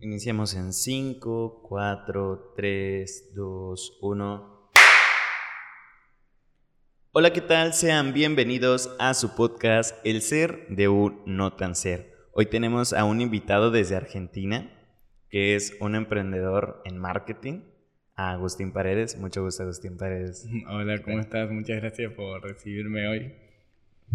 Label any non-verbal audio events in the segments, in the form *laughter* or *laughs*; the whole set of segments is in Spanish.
Iniciamos en 5, 4, 3, 2, 1. Hola, ¿qué tal? Sean bienvenidos a su podcast El ser de un no tan ser. Hoy tenemos a un invitado desde Argentina, que es un emprendedor en marketing, a Agustín Paredes. Mucho gusto, Agustín Paredes. *laughs* Hola, ¿cómo estás? Muchas gracias por recibirme hoy.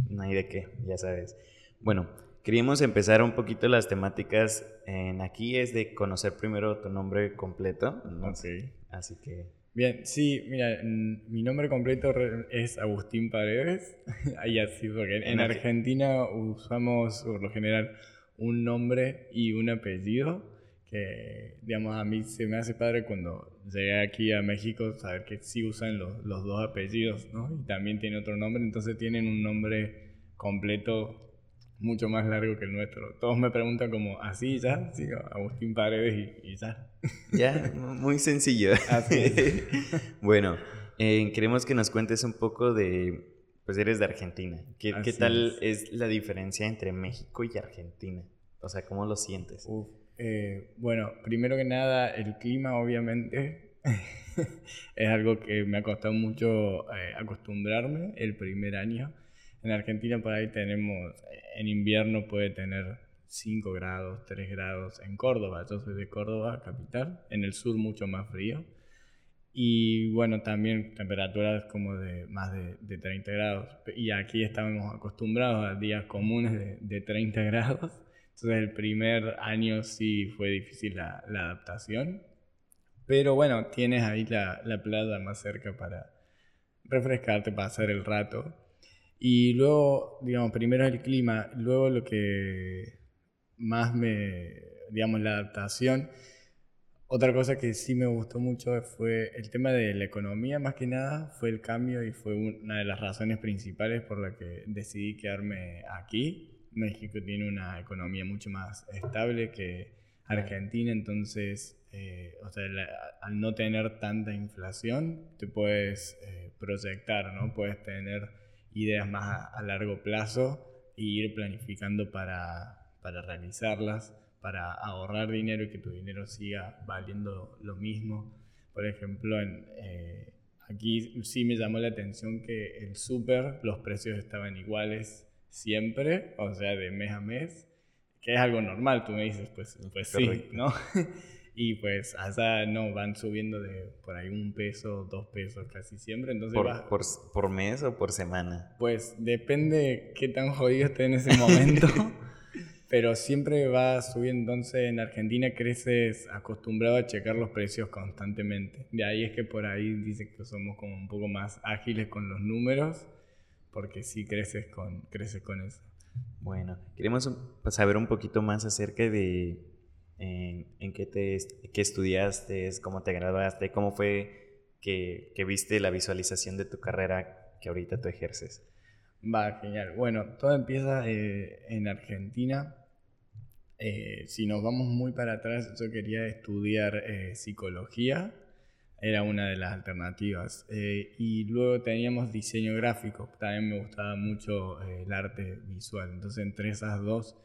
No hay de qué, ya sabes. Bueno, queríamos empezar un poquito las temáticas en aquí, es de conocer primero tu nombre completo. ¿no? Sí. Así que... Bien, sí, mira, mi nombre completo es Agustín Paredes. *laughs* Ahí así, porque en, Argentina usamos por lo general un nombre y un apellido que, digamos, a mí se me hace padre cuando llegué aquí a México saber que sí usan los, los dos apellidos, ¿no? Y también tiene otro nombre, entonces tienen un nombre completo mucho más largo que el nuestro. Todos me preguntan como, ¿así ya? Sí, Agustín Paredes y, ya. Ya, muy sencillo. *laughs* *laughs* bueno, eh, queremos que nos cuentes un poco de, pues eres de Argentina. ¿Qué, ¿qué tal es. la diferencia entre México y Argentina? O sea, ¿cómo lo sientes? Eh, bueno, primero que nada, el clima obviamente *laughs* es algo que me ha costado mucho eh, acostumbrarme el primer año en Argentina por ahí tenemos, en invierno puede tener 5 grados, 3 grados en Córdoba. Yo soy de Córdoba, capital. En el sur mucho más frío. Y bueno, también temperaturas como de más de, de 30 grados. Y aquí estamos acostumbrados a días comunes de, de, 30 *laughs* grados. Entonces el primer año sí fue difícil la, la adaptación. Pero bueno, tienes ahí la, la playa más cerca para refrescarte, pasar el rato. Y luego, digamos, primero el clima, luego lo que más me, digamos, la adaptación. Otra cosa que sí me gustó mucho fue el tema de la economía, más que nada, fue el cambio y fue una de las razones principales por la que decidí quedarme aquí. México tiene una economía mucho más estable que Argentina, entonces, eh, o sea, al no tener tanta inflación, te puedes eh, proyectar, ¿no? Puedes tener ideas más a, largo plazo e ir planificando para, para, realizarlas, para ahorrar dinero y que tu dinero siga valiendo lo mismo. Por ejemplo, en, eh, aquí sí me llamó la atención que el súper, los precios estaban iguales siempre, o sea, de mes a mes, que es algo normal, tú me dices, pues, pues sí, ¿no? *laughs* Y pues hasta no, van subiendo de por ahí un peso, dos pesos casi siempre. Entonces ¿Por, por, por, mes o por semana? Pues depende qué tan jodido esté en ese momento. *laughs* pero siempre va subiendo. Entonces en Argentina creces acostumbrado a checar los precios constantemente. De ahí es que por ahí dice que somos como un poco más ágiles con los números, porque sí creces con, creces con eso. Bueno, queremos saber un poquito más acerca de en, qué, te, qué estudiaste, cómo te graduaste, cómo fue que, que, viste la visualización de tu carrera que ahorita tú ejerces. Va, genial. Bueno, todo empieza eh, en Argentina. Eh, si nos vamos muy para atrás, yo quería estudiar eh, psicología, era una de las alternativas. y luego teníamos diseño gráfico, también me gustaba mucho el arte visual. Entonces, entre esas dos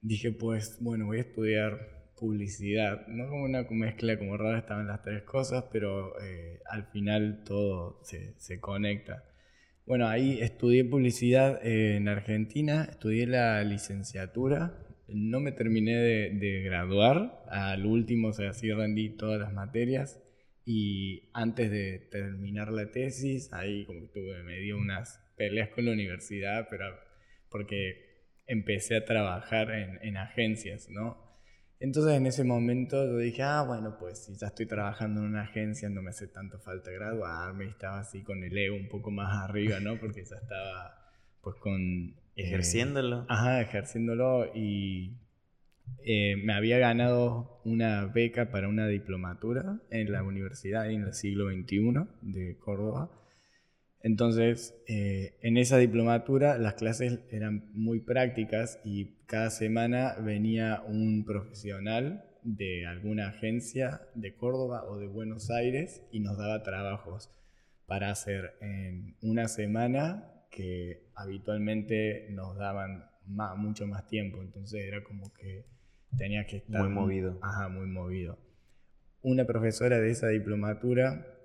dije, pues, bueno, voy a estudiar publicidad. No como una mezcla como rara estaban las tres cosas, pero eh, al final todo se, se, conecta. Bueno, ahí estudié publicidad en Argentina, estudié la licenciatura, no me terminé de, de graduar, al último, o sea, sí rendí todas las materias y antes de terminar la tesis, ahí como que tuve, me dio unas peleas con la universidad, pero porque empecé a trabajar en, en, agencias, ¿no? Entonces en ese momento yo dije, ah, bueno, pues si ya estoy trabajando en una agencia no me hace tanto falta graduarme, y estaba así con el ego un poco más *laughs* arriba, ¿no? Porque ya estaba pues con... Eh, ejerciéndolo. ajá, ejerciéndolo y eh, me había ganado una beca para una diplomatura en la universidad en el siglo XXI de Córdoba entonces, eh, en esa diplomatura las clases eran muy prácticas y cada semana venía un profesional de alguna agencia de Córdoba o de Buenos Aires y nos daba trabajos para hacer en una semana que habitualmente nos daban mucho más tiempo. Entonces era como que tenía que estar... Muy movido. Ajá, muy movido. Una profesora de esa diplomatura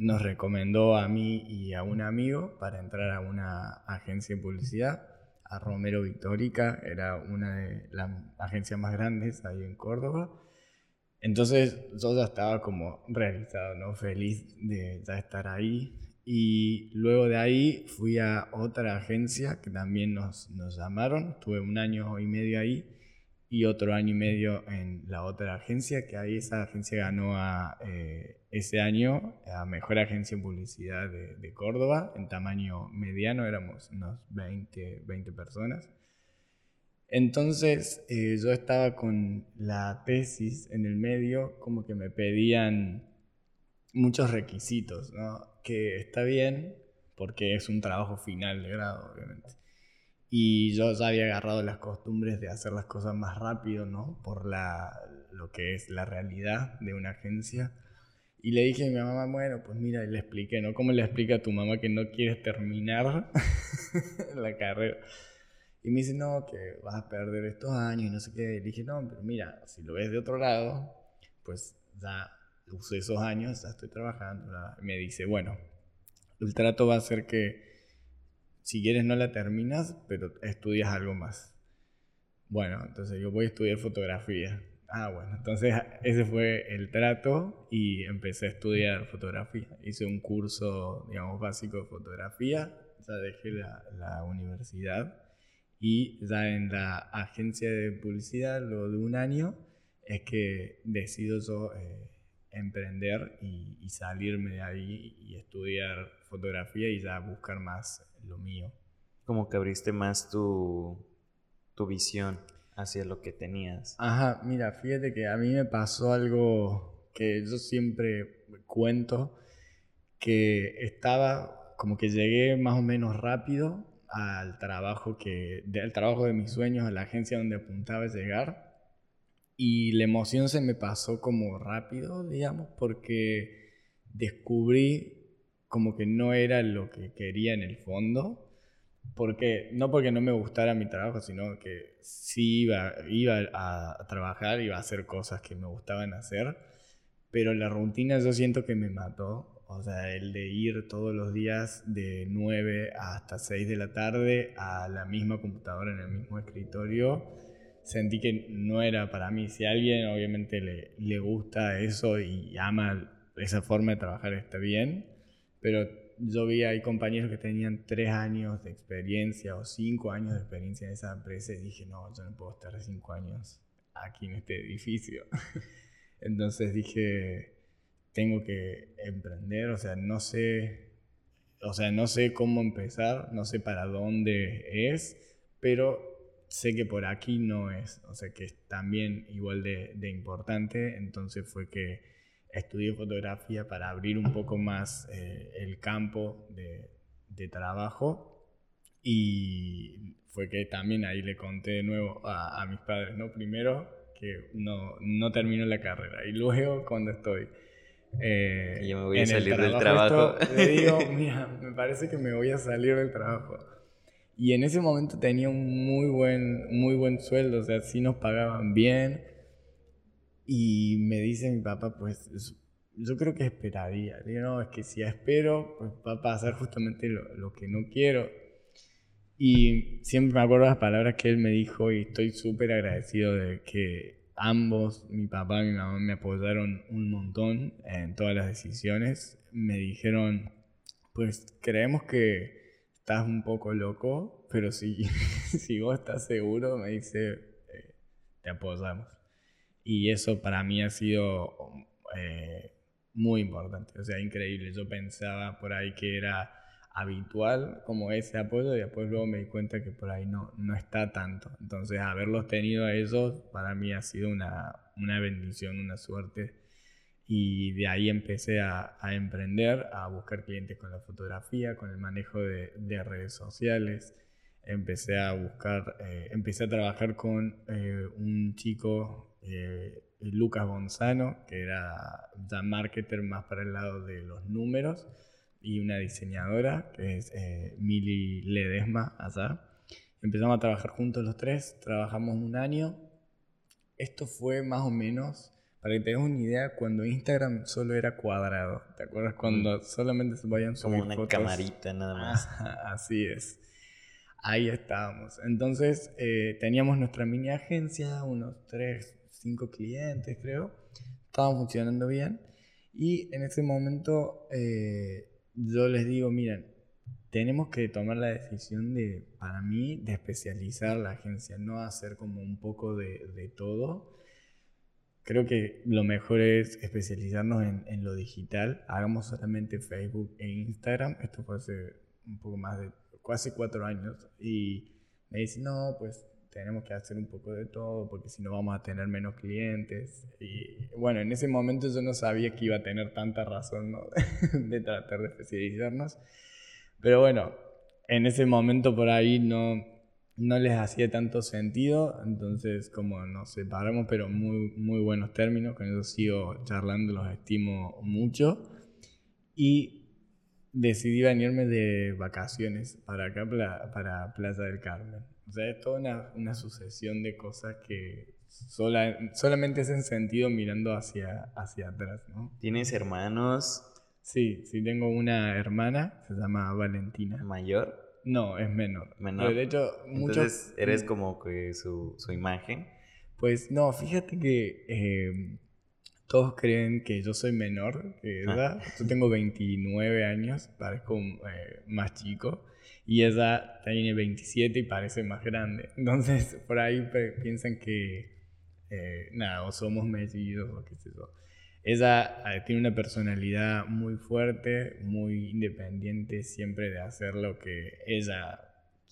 nos recomendó a mí y a un amigo para entrar a una agencia de publicidad, a Romero Victorica, era una de las agencias más grandes ahí en Córdoba. Entonces yo ya estaba como realizado, ¿no? Feliz de ya estar ahí. Y luego de ahí fui a otra agencia que también nos, nos llamaron. Tuve un año y medio ahí y otro año y medio en la otra agencia, que ahí esa agencia ganó a, eh, ese año a Mejor Agencia en Publicidad de, Córdoba, en tamaño mediano, éramos unos 20, 20 personas. Entonces eh, yo estaba con la tesis en el medio, como que me pedían muchos requisitos, ¿no? que está bien, porque es un trabajo final de grado, obviamente y yo ya había agarrado las costumbres de hacer las cosas más rápido, ¿no? Por la, lo que es la realidad de una agencia. Y le dije a mi mamá, bueno, pues mira, le expliqué, ¿no? ¿Cómo le explica a tu mamá que no quieres terminar *laughs* la carrera? Y me dice, no, que vas a perder estos años y no sé qué. Y dije, no, pero mira, si lo ves de otro lado, pues ya usé esos años, ya estoy trabajando. Y me dice, bueno, el trato va a ser que si quieres no la terminas, pero estudias algo más. Bueno, entonces yo voy a estudiar fotografía. Ah, bueno, entonces ese fue el trato y empecé a estudiar fotografía. Hice un curso, digamos, básico de fotografía, ya dejé la, la universidad y ya en la agencia de publicidad, luego de un año, es que decido yo eh, emprender y, y, salirme de ahí y estudiar fotografía y ya buscar más lo mío. Como que abriste más tu, tu visión hacia lo que tenías. Ajá, mira, fíjate que a mí me pasó algo que yo siempre cuento, que estaba como que llegué más o menos rápido al trabajo que del trabajo de mis sueños a la agencia donde apuntaba a llegar y la emoción se me pasó como rápido digamos porque descubrí como que no era lo que quería en el fondo. Porque, no porque no me gustara mi trabajo, sino que sí iba, iba a, trabajar, iba a hacer cosas que me gustaban hacer, pero la rutina yo siento que me mató. O sea, el de ir todos los días de 9 hasta 6 de la tarde a la misma computadora en el mismo escritorio, sentí que no era para mí. Si a alguien obviamente le, le gusta eso y ama esa forma de trabajar, está bien pero yo vi ahí compañeros que tenían tres años de experiencia o cinco años de experiencia en esa empresa y dije, no, yo no puedo estar cinco años aquí en este edificio. *laughs* Entonces dije, tengo que emprender, o sea, no sé, o sea, no sé cómo empezar, no sé para dónde es, pero sé que por aquí no es, o sea, que es también igual de, de importante, entonces fue que estudié fotografía para abrir un poco más eh, el campo de, de, trabajo y fue que también ahí le conté de nuevo a, a mis padres, ¿no? Primero que no, no termino la carrera y luego cuando estoy... Eh, yo me voy a salir del trabajo. le digo, *laughs* mira, me parece que me voy a salir del trabajo. Y en ese momento tenía un muy buen, muy buen sueldo, o sea, sí nos pagaban bien, y me dice mi papá, pues yo creo que esperaría. Digo, no, es que si espero, pues va a pasar justamente lo, lo que no quiero. Y siempre me acuerdo las palabras que él me dijo y estoy súper agradecido de que ambos, mi papá y mi mamá, me apoyaron un montón en todas las decisiones. Me dijeron, pues creemos que estás un poco loco, pero si, *laughs* si vos estás seguro, me dice, eh, te apoyamos. Y eso para mí ha sido eh, muy importante, o sea, increíble. Yo pensaba por ahí que era habitual como ese apoyo y después luego me di cuenta que por ahí no, no está tanto. Entonces, haberlos tenido a ellos para mí ha sido una, una bendición, una suerte. Y de ahí empecé a, a, emprender, a buscar clientes con la fotografía, con el manejo de, de redes sociales. Empecé a buscar, eh, empecé a trabajar con eh, un chico eh, Lucas Gonzano, que era ya marketer más para el lado de los números, y una diseñadora, que es eh, Mili Ledesma, allá. Empezamos a trabajar juntos los tres, trabajamos un año, esto fue más o menos, para que tengas una idea, cuando Instagram solo era cuadrado. ¿Te acuerdas? Cuando mm. solamente se podían subir Como una camarita nada más. así es. Ahí estábamos. Entonces eh, teníamos nuestra mini agencia, unos 3, 5 clientes creo. Estaban funcionando bien. Y en ese momento eh, yo les digo, miren, tenemos que tomar la decisión de, para mí, de especializar la agencia, no hacer como un poco de, de todo. Creo que lo mejor es especializarnos en, en, lo digital. Hagamos solamente Facebook e Instagram. Esto fue hace un poco más de casi cuatro años. Y me dice, no, pues tenemos que hacer un poco de todo porque si no vamos a tener menos clientes. Y bueno, en ese momento yo no sabía que iba a tener tanta razón ¿no? *laughs* de tratar de especializarnos. Pero bueno, en ese momento por ahí no, no les hacía tanto sentido, entonces como nos separamos, pero muy, muy buenos términos, con eso sigo charlando, los estimo mucho. Y decidí venirme de vacaciones para acá, para Plaza del Carmen. O sea, es toda una, una sucesión de cosas que sola, solamente hacen sentido mirando hacia, hacia atrás, ¿no? ¿Tienes hermanos? Sí, sí, tengo una hermana, se llama Valentina. ¿Mayor? No, es menor. Menor. de hecho, Entonces, ¿eres como que su, su imagen? Pues no, fíjate que eh, todos creen que yo soy menor ella. Ah. Yo tengo 29 años, parezco eh, más chico. Y ella tiene 27 y parece más grande. Entonces, *laughs* por ahí piensan que, eh, nada, o somos mellizos o qué sé yo. Ella eh, tiene una personalidad muy fuerte, muy independiente, siempre de hacer lo que ella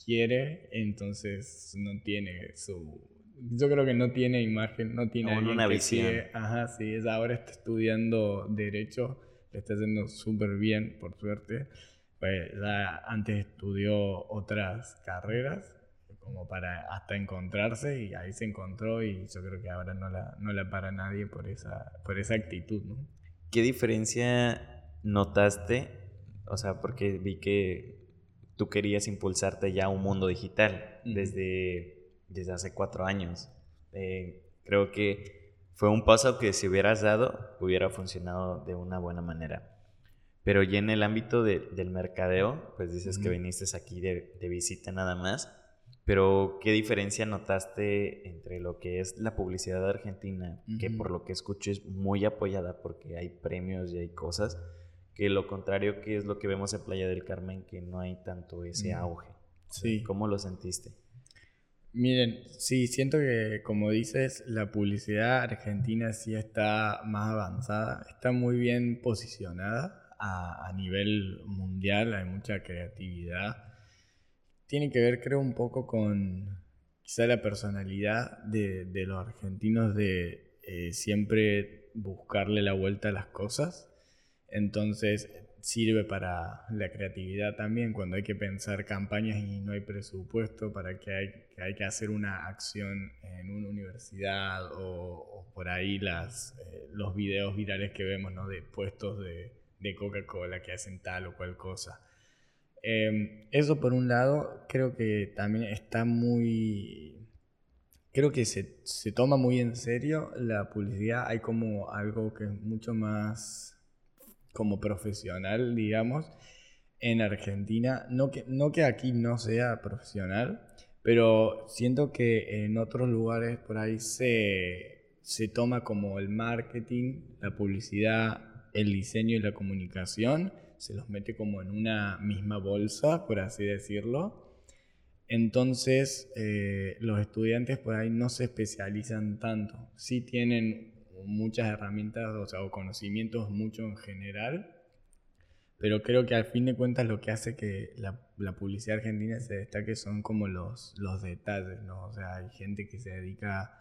quiere. Entonces, no tiene su yo creo que no tiene imagen, no tiene una visión. Ajá, sí, ella ahora está estudiando Derecho, le está haciendo súper bien, por suerte. Pues ya antes estudió otras carreras, como para hasta encontrarse, y ahí se encontró, y yo creo que ahora no la, no la para nadie por esa, por esa actitud, ¿no? ¿Qué diferencia notaste? O sea, porque vi que tú querías impulsarte ya a un mundo digital desde desde hace cuatro años. Eh, creo que fue un paso que si hubieras dado hubiera funcionado de una buena manera. Pero ya en el ámbito del mercadeo, pues dices que viniste aquí de, visita nada más. Pero, ¿qué diferencia notaste entre lo que es la publicidad de Argentina, que por lo que escucho es muy apoyada porque hay premios y hay cosas, que lo contrario que es lo que vemos en Playa del Carmen, que no hay tanto ese auge? Sí. ¿Cómo lo sentiste? Miren, sí, siento que como dices, la publicidad argentina sí está más avanzada, está muy bien posicionada a, nivel mundial, hay mucha creatividad. Tiene que ver, creo, un poco con quizá la personalidad de, los argentinos de eh, siempre buscarle la vuelta a las cosas. Entonces, sirve para la creatividad también cuando hay que pensar campañas y no hay presupuesto para que hay que, hay que hacer una acción en una universidad o, por ahí las, eh, los videos virales que vemos ¿no? de puestos de, de Coca-Cola que hacen tal o cual cosa. Em, eso por un lado creo que también está muy... Creo que se, se toma muy en serio la publicidad. Hay como algo que es mucho más como profesional, digamos, en Argentina. No que, no que aquí no sea profesional, pero siento que en otros lugares por ahí se, se toma como el marketing, la publicidad, el diseño y la comunicación, se los mete como en una misma bolsa, por así decirlo. Entonces, eh, los estudiantes por ahí no se especializan tanto. Sí tienen muchas herramientas o, sea, o conocimientos mucho en general, pero creo que al fin de cuentas lo que hace que la, la, publicidad argentina se destaque son como los, los detalles, ¿no? O sea, hay gente que se dedica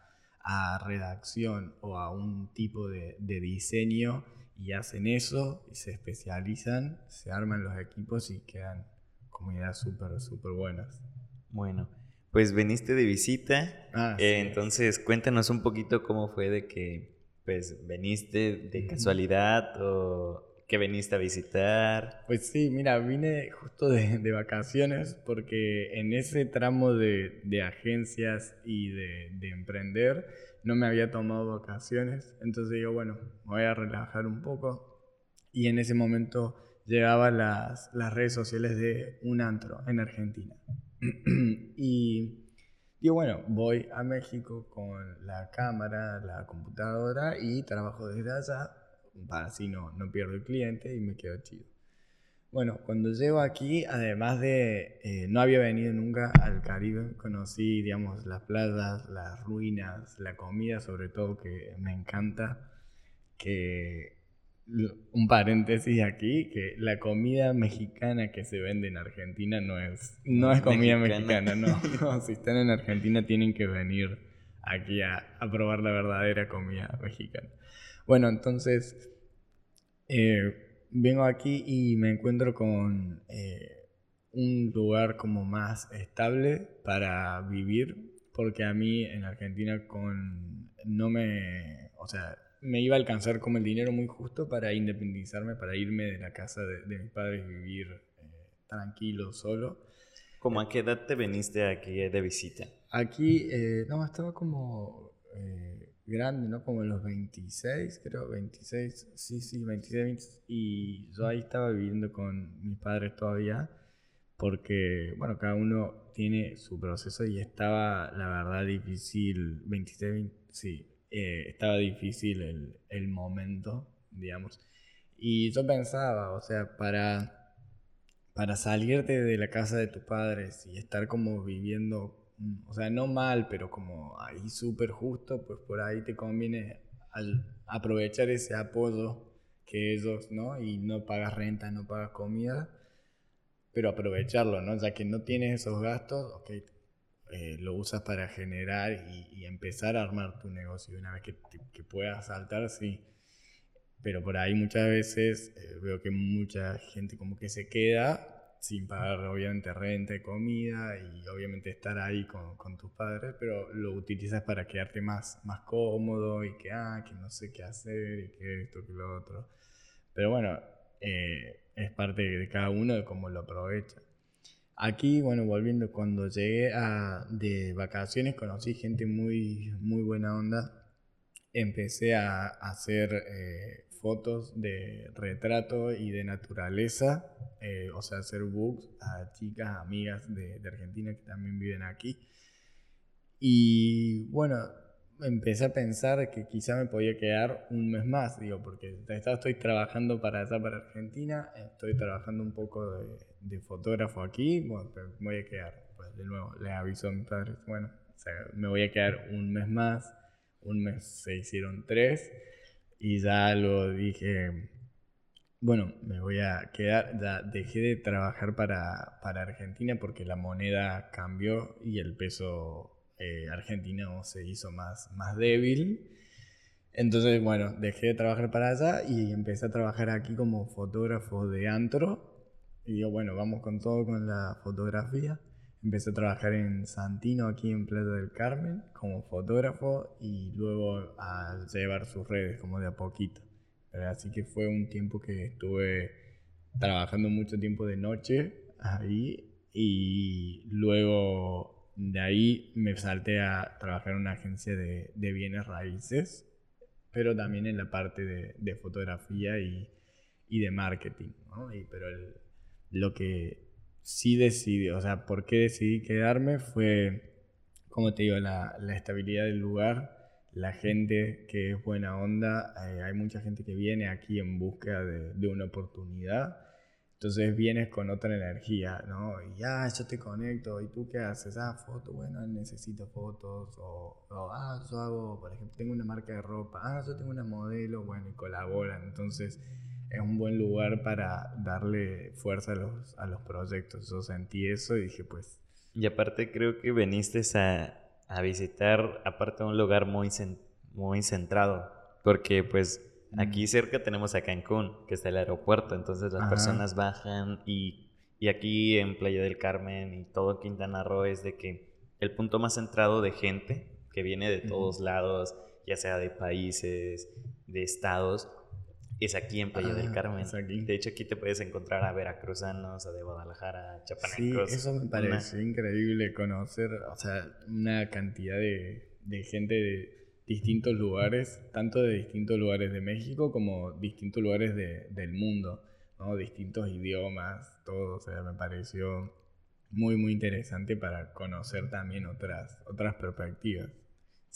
a redacción o a un tipo de, de diseño y hacen eso y se especializan, se arman los equipos y quedan comunidades súper, súper buenas. Bueno, pues veniste de visita, ah, eh, entonces cuéntanos un poquito cómo fue de que pues veniste de casualidad o que veniste a visitar. Pues sí, mira, vine justo de, de vacaciones porque en ese tramo de, de agencias y de, de, emprender no me había tomado vacaciones, entonces digo, bueno, me voy a relajar un poco. Y en ese momento llegaban las, las redes sociales de un antro en Argentina. *clears throat* y digo, bueno, voy a México con la cámara, la computadora y trabajo desde allá, para así no, no pierdo el cliente y me quedo chido. Bueno, cuando llego aquí, además de eh, no había venido nunca al Caribe, conocí, digamos, las playas, las ruinas, la comida, sobre todo que me encanta. Que un paréntesis aquí, que la comida mexicana que se vende en Argentina no es, no es comida mexicana, *laughs* no. Si están en Argentina tienen que venir aquí a, a probar la verdadera comida mexicana. Bueno, entonces, eh, vengo aquí y me encuentro con eh, un lugar como más estable para vivir, porque a mí en Argentina con no me, o sea, me iba a alcanzar como el dinero muy justo para independizarme, para irme de la casa de, mis padres y vivir eh, tranquilo, solo. ¿Cómo a qué edad te viniste aquí de visita? Aquí, eh, no, estaba como eh, grande, ¿no? Como en los 26, creo, 26, sí, sí, 26, y yo ahí estaba viviendo con mis padres todavía, porque, bueno, cada uno tiene su proceso y estaba, la verdad, difícil, 26, sí, eh, estaba difícil el, el, momento, digamos. Y yo pensaba, o sea, para, para salirte de la casa de tus padres y estar como viviendo, o sea, no mal, pero como ahí súper justo, pues por ahí te conviene al aprovechar ese apoyo que ellos, ¿no? Y no pagas renta, no pagas comida, pero aprovecharlo, ¿no? Ya que no tienes esos gastos, ok, eh, lo usas para generar y, empezar a armar tu negocio. Una vez que, que puedas saltar, sí. Pero por ahí muchas veces eh, veo que mucha gente como que se queda sin pagar obviamente renta comida y obviamente estar ahí con, con, tus padres, pero lo utilizas para quedarte más, más cómodo y que, ah, que no sé qué hacer y que esto, que lo otro. Pero bueno, eh, es parte de cada uno de cómo lo aprovecha. Aquí, bueno, volviendo, cuando llegué a, de vacaciones conocí gente muy, muy buena onda. Empecé a, hacer eh, fotos de retrato y de naturaleza, eh, o sea, hacer books a chicas, amigas de, de Argentina que también viven aquí. Y bueno, empecé a pensar que quizá me podía quedar un mes más, digo, porque estoy trabajando para allá, para Argentina, estoy trabajando un poco de, fotógrafo aquí, bueno, me voy a quedar, pues de nuevo, le aviso a mis padres, bueno, me voy a quedar un mes más, un mes se hicieron tres, y ya lo dije, bueno, me voy a quedar, ya dejé de trabajar para, para Argentina porque la moneda cambió y el peso eh, argentino se hizo más, más débil. Entonces, bueno, dejé de trabajar para allá y empecé a trabajar aquí como fotógrafo de antro. Y digo, bueno, vamos con todo con la fotografía. Empecé a trabajar en Santino, aquí en Playa del Carmen, como fotógrafo y luego a llevar sus redes como de a poquito. Así que fue un tiempo que estuve trabajando mucho tiempo de noche ahí y luego de ahí me salté a trabajar en una agencia de, de bienes raíces, pero también en la parte de, de fotografía y, y, de marketing. ¿no? Y, pero lo que sí decidí, o sea, por qué decidí quedarme fue, como te digo, la, la estabilidad del lugar, la gente que es buena onda. Eh, hay mucha gente que viene aquí en búsqueda de, de una oportunidad entonces vienes con otra energía, ¿no? Y ya, ah, yo te conecto, ¿y tú qué haces? Ah, foto, bueno, necesito fotos, o, ah, yo hago, por ejemplo, tengo una marca de ropa, ah, yo tengo una modelo, bueno, y colaboran. Entonces es un buen lugar para darle fuerza a los, a los proyectos. Yo sentí eso y dije, pues... Y aparte creo que viniste a, a visitar, aparte un lugar muy, muy centrado, porque pues Aquí cerca tenemos a Cancún, que está el aeropuerto, entonces las personas bajan y, y, aquí en Playa del Carmen y todo Quintana Roo es de que el punto más centrado de gente que viene de todos lados, ya sea de países, de estados, es aquí en Playa del ah, Carmen. De hecho, aquí te puedes encontrar a veracruzanos, a de Guadalajara, chapanecos. Sí, eso me parece increíble conocer, o sea, una cantidad de, de gente de distintos lugares, tanto de distintos lugares de México como distintos lugares de, del mundo, ¿no? distintos idiomas, todo, o sea, me pareció muy, muy interesante para conocer también otras, otras perspectivas.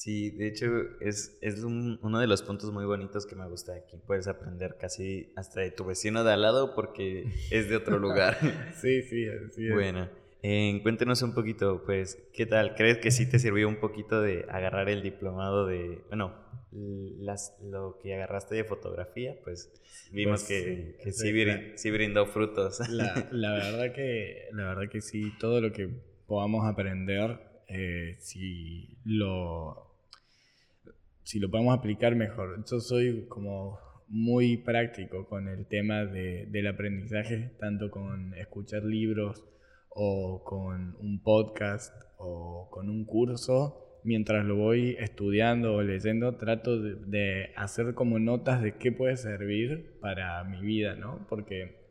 Sí, de hecho es, es uno de los puntos muy bonitos que me gusta aquí. Puedes aprender casi hasta de tu vecino de al lado porque *laughs* es de otro lugar. *laughs* sí, sí, así es. Bueno, eh, cuéntenos un poquito, pues, ¿qué tal? ¿Crees que sí te sirvió un poquito de agarrar el diplomado de, bueno, las, lo que agarraste de fotografía? Pues vimos pues, que, que sí, brindó frutos. La, *laughs* la, verdad que, la verdad que sí, todo lo que podamos aprender, eh, si lo si lo podemos aplicar mejor. Yo soy como muy práctico con el tema de, del aprendizaje, tanto con escuchar libros, o con un podcast o con un curso, mientras lo voy estudiando o leyendo, trato de, hacer como notas de qué puede servir para mi vida, ¿no? Porque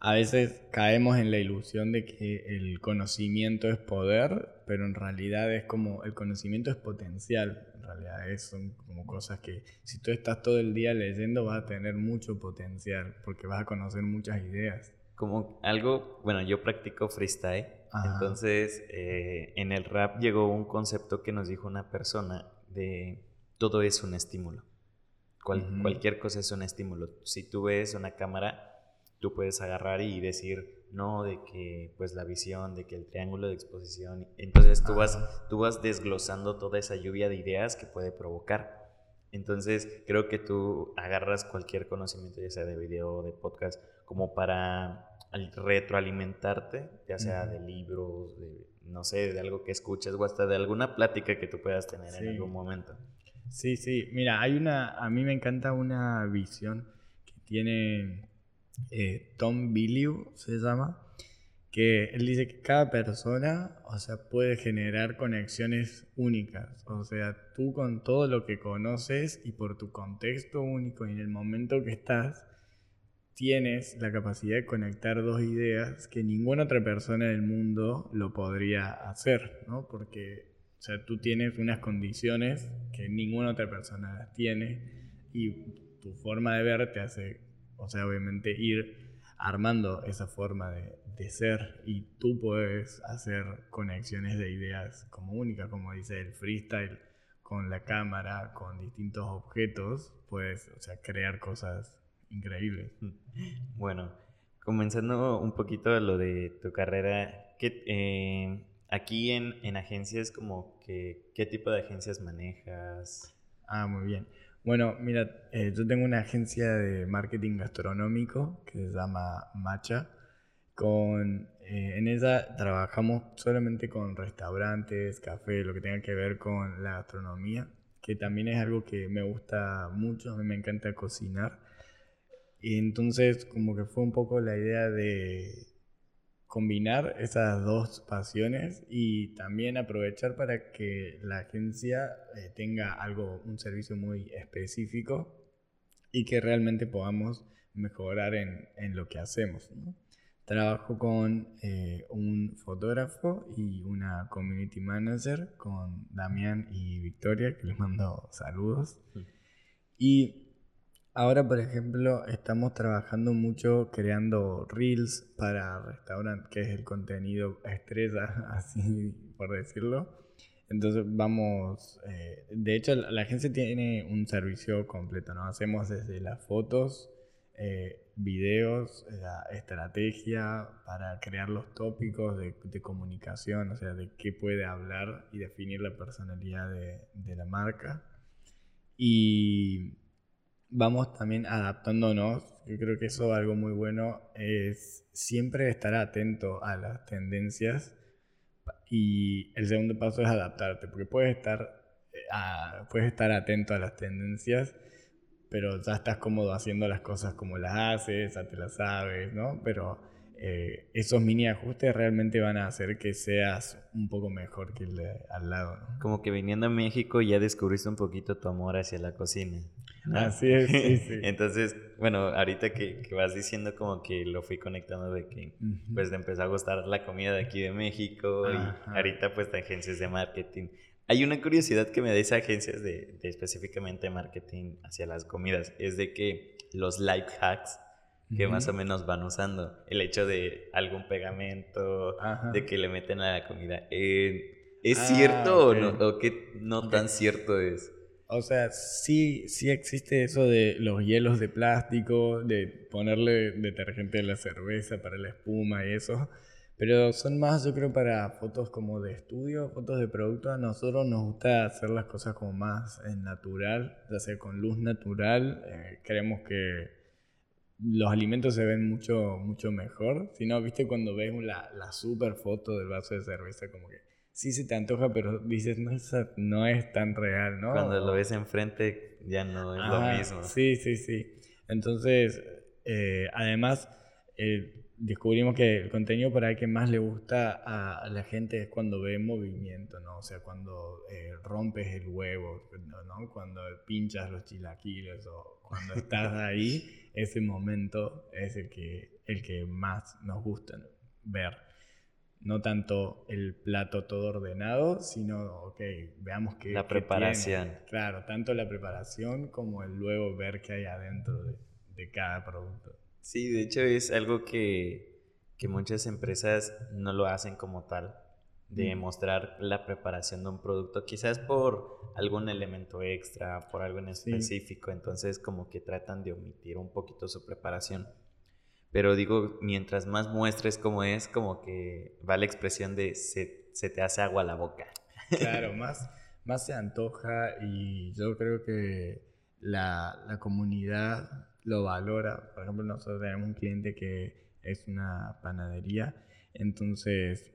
a veces caemos en la ilusión de que el conocimiento es poder, pero en realidad es como el conocimiento es potencial. Realidad es, son como cosas que si tú estás todo el día leyendo vas a tener mucho potencial porque vas a conocer muchas ideas como algo, bueno, yo practico freestyle, entonces eh, en el rap llegó un concepto que nos dijo una persona de todo es un estímulo. Cualquier cosa es un estímulo. Si tú ves una cámara, tú puedes agarrar y decir, no, de que pues la visión, de que el triángulo de exposición, entonces tú vas, tú vas desglosando toda esa lluvia de ideas que puede provocar. Entonces creo que tú agarras cualquier conocimiento, ya sea de video o de podcast, como para retroalimentarte, ya sea de libros, de, no sé, de algo que escuches o hasta de alguna plática que tú puedas tener en algún momento. Sí, sí, mira, hay una, a mí me encanta una visión que tiene eh, Tom Billieu, se llama, que él dice que cada persona, o sea, puede generar conexiones únicas, o sea, tú con todo lo que conoces y por tu contexto único y en el momento que estás, tienes la capacidad de conectar dos ideas que ninguna otra persona del mundo lo podría hacer, ¿no? Porque, o sea, tú tienes unas condiciones que ninguna otra persona las tiene y tu forma de ver te hace, o sea, obviamente ir armando esa forma de, de ser y tú puedes hacer conexiones de ideas como únicas, como dice el freestyle, con la cámara, con distintos objetos, puedes, o sea, crear cosas increíble. Bueno, comenzando un poquito lo de tu carrera, ¿qué, eh, aquí en, en agencias, como que, ¿qué tipo de agencias manejas? Ah, muy bien. Bueno, mira, eh, yo tengo una agencia de marketing gastronómico que se llama Macha. Con, eh, en ella trabajamos solamente con restaurantes, café, lo que tenga que ver con la gastronomía, que también es algo que me gusta mucho, a mí me encanta cocinar. Y entonces como que fue un poco la idea de combinar esas dos pasiones y también aprovechar para que la agencia eh, tenga algo, un servicio muy específico y que realmente podamos mejorar en, en lo que hacemos. Trabajo con eh, un fotógrafo y una community manager, con Damián y Victoria, que les mando saludos. Y Ahora, por ejemplo, estamos trabajando mucho creando reels para restaurant, que es el contenido estrella, *laughs* así por decirlo. Entonces vamos, eh, de hecho la, agencia tiene un servicio completo, ¿no? Hacemos desde las fotos, eh, videos, la estrategia para crear los tópicos de, de, comunicación, o sea, de qué puede hablar y definir la personalidad de, de la marca. Y vamos también adaptándonos. Yo creo que eso es algo muy bueno es siempre estar atento a las tendencias y el segundo paso es adaptarte, porque puedes estar, eh, puedes estar atento a las tendencias, pero ya estás cómodo haciendo las cosas como las haces, ya te las sabes, ¿no? Pero eh, esos mini ajustes realmente van a hacer que seas un poco mejor que el de al lado. ¿no? Como que viniendo a México ya descubriste un poquito tu amor hacia la cocina. *laughs* Así es, sí, sí. Entonces, bueno, ahorita que, que, vas diciendo como que lo fui conectando de que pues te empezó a gustar la comida de aquí de México y ahorita pues de agencias de marketing. Hay una curiosidad que me da esa agencias de, de específicamente marketing hacia las comidas, es de que los life hacks que más o menos van usando, el hecho de algún pegamento, de que le meten a la comida, eh, ¿es ah, cierto o, no, o qué no tan cierto es? O sea, sí, sí existe eso de los hielos de plástico, de ponerle detergente a la cerveza para la espuma y eso. Pero son más, yo creo, para fotos como de estudio, fotos de producto. A nosotros nos gusta hacer las cosas como más en natural, ya sea con luz natural. Eh, creemos que los alimentos se ven mucho, mucho mejor. Si no, viste cuando ves la, la super foto del vaso de cerveza, como que sí se te antoja, pero dices, no, no es tan real, ¿no? Cuando lo ves enfrente ya no es lo mismo. Sí, sí, sí. Entonces, eh, además, eh, descubrimos que el contenido para el que más le gusta a, la gente es cuando ve movimiento, ¿no? O sea, cuando eh, rompes el huevo, ¿no? Cuando pinchas los chilaquiles o cuando estás ahí, *laughs* ese momento es el que, el que más nos gusta ver. No tanto el plato todo ordenado, sino, ok, veamos que... La preparación. Claro, tanto la preparación como el luego ver qué hay adentro de, de cada producto. Sí, de hecho es algo que, que muchas empresas no lo hacen como tal, de mostrar la preparación de un producto, quizás por algún elemento extra, por algo en específico, entonces como que tratan de omitir un poquito su preparación. Pero digo, mientras más muestres cómo es, como que va la expresión de se, se te hace agua a la boca. Claro, *laughs* más, más se antoja y yo creo que la, la comunidad lo valora. Por ejemplo, nosotros tenemos un cliente que es una panadería, entonces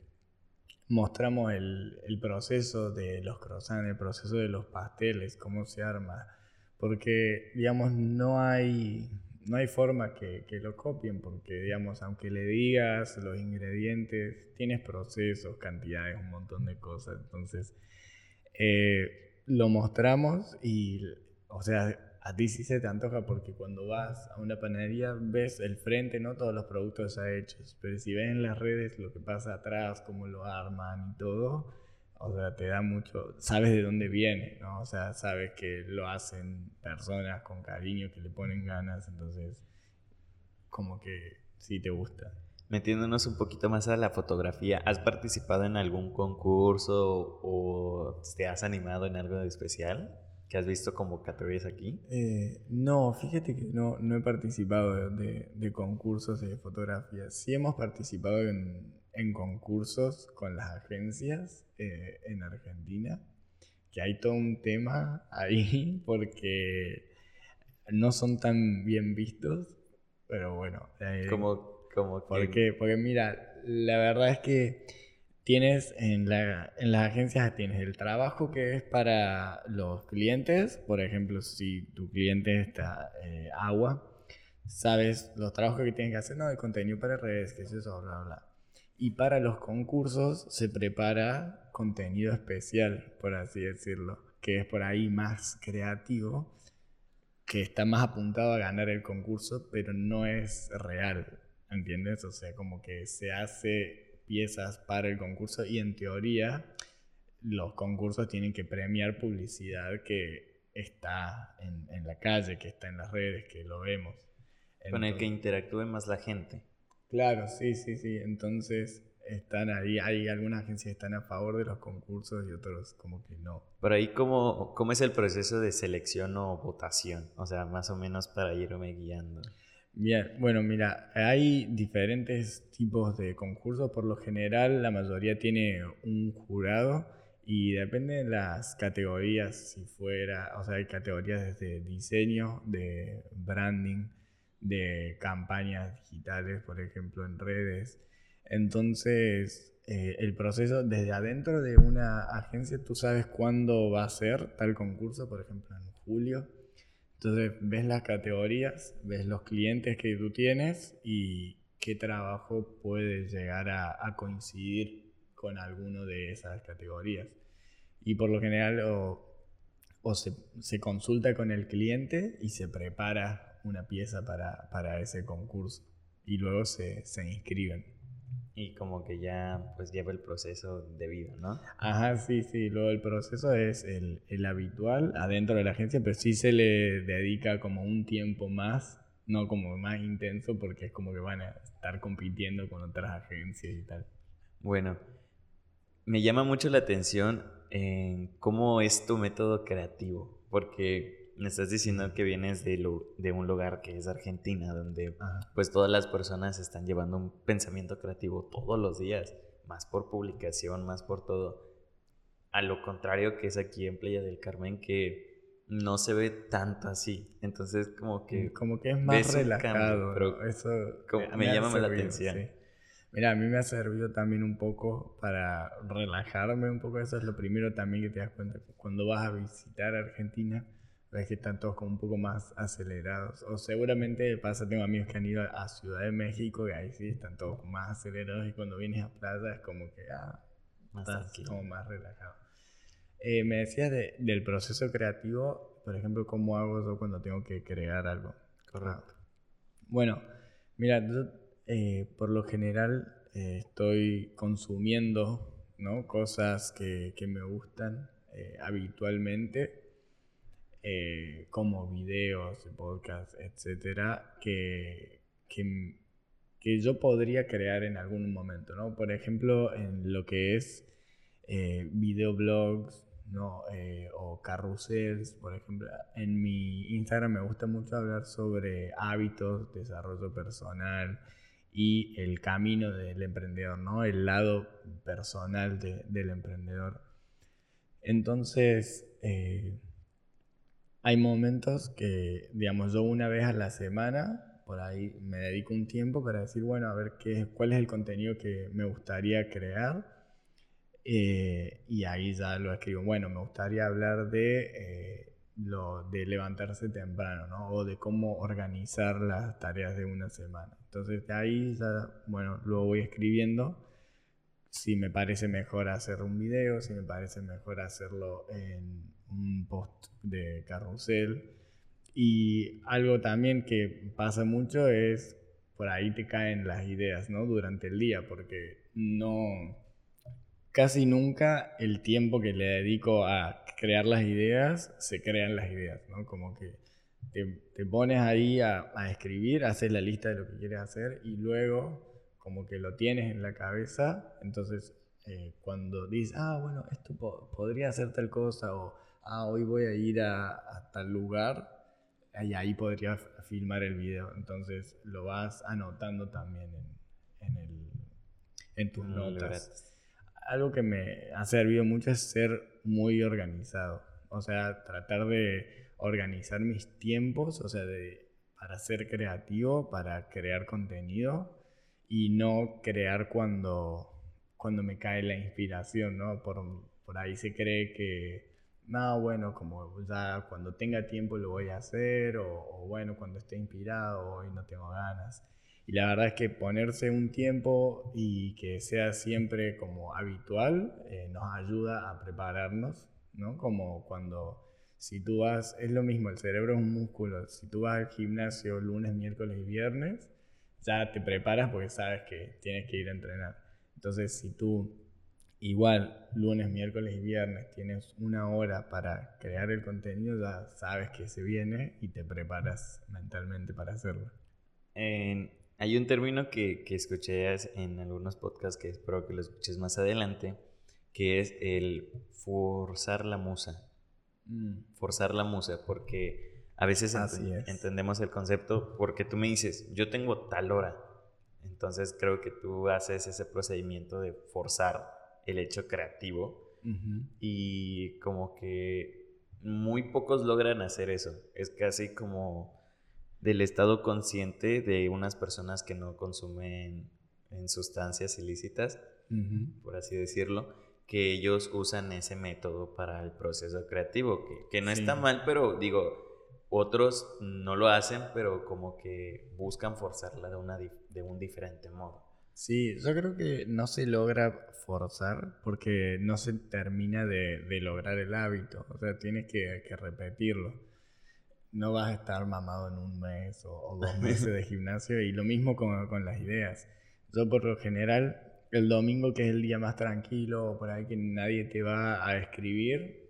mostramos el, el, proceso de los croissants, el proceso de los pasteles, cómo se arma, porque, digamos, no hay, no hay forma que, que, lo copien, porque, digamos, aunque le digas los ingredientes, tienes procesos, cantidades, un montón de cosas, entonces eh, lo mostramos y, o sea, a ti sí se te antoja porque cuando vas a una panadería ves el frente, ¿no? Todos los productos ya hechos. Pero si ves en las redes lo que pasa atrás, cómo lo arman y todo, o sea, te da mucho. Sabes de dónde viene, ¿no? O sea, sabes que lo hacen personas con cariño, que le ponen ganas. Entonces, como que sí te gusta. Metiéndonos un poquito más a la fotografía, ¿has participado en algún concurso o te has animado en algo de especial? que has visto como categorías aquí? Eh, no, fíjate que no, no he participado de, de, concursos de fotografía. Sí hemos participado en, en concursos con las agencias eh, en Argentina, que hay todo un tema *laughs* ahí porque no son tan bien vistos, pero bueno. Eh, como, como porque, porque mira, la verdad es que tienes en, la, en las agencias tienes el trabajo que es para los clientes, por ejemplo, si tu cliente está eh, agua, sabes los trabajos que tienes que hacer, no, el contenido para redes, que es eso, bla, bla. Y para los concursos se prepara contenido especial, por así decirlo, que es por ahí más creativo, que está más apuntado a ganar el concurso, pero no es real, ¿entiendes? O sea, como que se hace piezas para el concurso y en teoría los concursos tienen que premiar publicidad que está en, en la calle, que está en las redes, que lo vemos. Con el que interactúe más la gente. Claro, sí, sí, sí. Entonces están ahí, hay algunas agencias que están a favor de los concursos y otros como que no. Por ahí, ¿cómo, cómo es el proceso de selección o votación? O sea, más o menos para irme guiando. Bien, bueno, mira, hay diferentes tipos de concursos. Por lo general, la mayoría tiene un jurado y depende de las categorías, si fuera, o sea, hay categorías desde diseño, de branding, de campañas digitales, por ejemplo, en redes. Entonces, eh, el proceso desde adentro de una agencia, tú sabes cuándo va a ser tal concurso, por ejemplo, en julio entonces ves las categorías, ves los clientes que tú tienes y qué trabajo puede llegar a, coincidir con alguno de esas categorías. Y por lo general o, se, consulta con el cliente y se prepara una pieza para, ese concurso y luego se, inscriben. y como que ya pues lleva el proceso debido, ¿no? Ajá, sí, sí. Luego el proceso es el, el, habitual adentro de la agencia, pero sí se le dedica como un tiempo más, no como más intenso, porque es como que van a estar compitiendo con otras agencias y tal. Bueno, me llama mucho la atención en cómo es tu método creativo, porque me estás diciendo que vienes de, de un lugar que es Argentina, donde pues todas las personas están llevando un pensamiento creativo todos los días, más por publicación, más por todo. A lo contrario que es aquí en Playa del Carmen, que no se ve tanto así. Entonces, como que. Como que es más relajado. pero eso me, llama la atención. Mira, a mí me ha servido también un poco para relajarme un poco. Eso es lo primero también que te das cuenta. Cuando vas a visitar Argentina, que están todos como un poco más acelerados. O seguramente pasa, tengo amigos que han ido a Ciudad de México y ahí sí están todos más acelerados. Y cuando vienes a playa es como que, ah, estás como más relajado. Eh, me decías del proceso creativo, por ejemplo, ¿cómo hago yo cuando tengo que crear algo? Correcto. Bueno, mira, yo eh, por lo general eh, estoy consumiendo ¿no? cosas que, que me gustan eh, como videos, podcasts, etcétera, que, que, que, yo podría crear en algún momento. ¿no? Por ejemplo, en lo que es videoblogs, ¿no? o carrusels, por ejemplo. En mi Instagram me gusta mucho hablar sobre hábitos, desarrollo personal, y el camino del emprendedor, ¿no? El lado personal del emprendedor. Entonces, eh, hay momentos que, digamos, yo una vez a la semana, por ahí me dedico un tiempo para decir, bueno, a ver qué, cuál es el contenido que me gustaría crear. Eh, y ahí ya lo escribo. Bueno, me gustaría hablar de eh, lo de levantarse temprano, ¿no? O de cómo organizar las tareas de una semana. Entonces de ahí ya, bueno, luego voy escribiendo si me parece mejor hacer un video, si me parece mejor hacerlo en un post de carrusel. Y algo también que pasa mucho es por ahí te caen las ideas, ¿no? Durante el día, porque no, casi nunca el tiempo que le dedico a crear las ideas, se crean las ideas, ¿no? Como que te, pones ahí a, escribir, haces la lista de lo que quieres hacer y luego como que lo tienes en la cabeza, entonces eh, cuando dices, ah, bueno, esto podría hacer tal cosa o, ah, hoy voy a ir a, tal lugar, y ahí podría filmar el video, entonces lo vas anotando también en, en, en tus notas. Algo que me ha servido mucho es ser muy organizado. O sea, tratar de organizar mis tiempos, o sea, de, para ser creativo, para crear contenido y no crear cuando, cuando me cae la inspiración, ¿no? Por, por ahí se cree que, no, bueno, como ya cuando tenga tiempo lo voy a hacer, o, bueno, cuando esté inspirado, hoy no tengo ganas. Y la verdad es que ponerse un tiempo y que sea siempre como habitual eh, nos ayuda a prepararnos, ¿no? Como cuando, si tú vas, es lo mismo, el cerebro es un músculo, si tú vas al gimnasio lunes, miércoles y viernes, ya te preparas porque sabes que tienes que ir a entrenar. Entonces, si tú igual lunes, miércoles y viernes tienes una hora para crear el contenido, ya sabes que se viene y te preparas mentalmente para hacerlo. Hay un término que, que escuché en algunos podcasts que espero que lo escuches más adelante, que es el forzar la musa. Mm. Forzar la musa, porque a veces entendemos el concepto, porque tú me dices, yo tengo tal hora. Entonces creo que tú haces ese procedimiento de forzar el hecho creativo y como que muy pocos logran hacer eso. Es casi como del estado consciente de unas personas que no consumen en sustancias ilícitas, por así decirlo, que ellos usan ese método para el proceso creativo, que, no está mal, pero digo, otros no lo hacen, pero como que buscan forzarla de, una, de un diferente modo. Sí, yo creo que no se logra forzar porque no se termina de, lograr el hábito, o sea, tienes que repetirlo no vas a estar mamado en un mes o, dos meses de *laughs* gimnasio y lo mismo con, con, las ideas. Yo por lo general, el domingo que es el día más tranquilo, por ahí que nadie te va a escribir,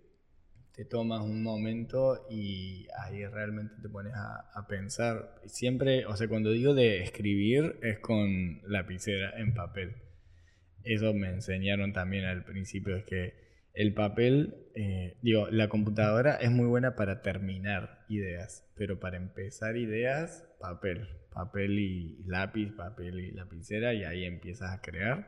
te tomas un momento y ahí realmente te pones a, a pensar. Siempre, o sea, cuando digo de escribir es con lapicera en papel. Eso me enseñaron también al principio, es que el papel, eh, digo, la computadora es muy buena para terminar ideas, pero para empezar ideas, papel, papel y lápiz, papel y lapicera, y ahí empiezas a crear,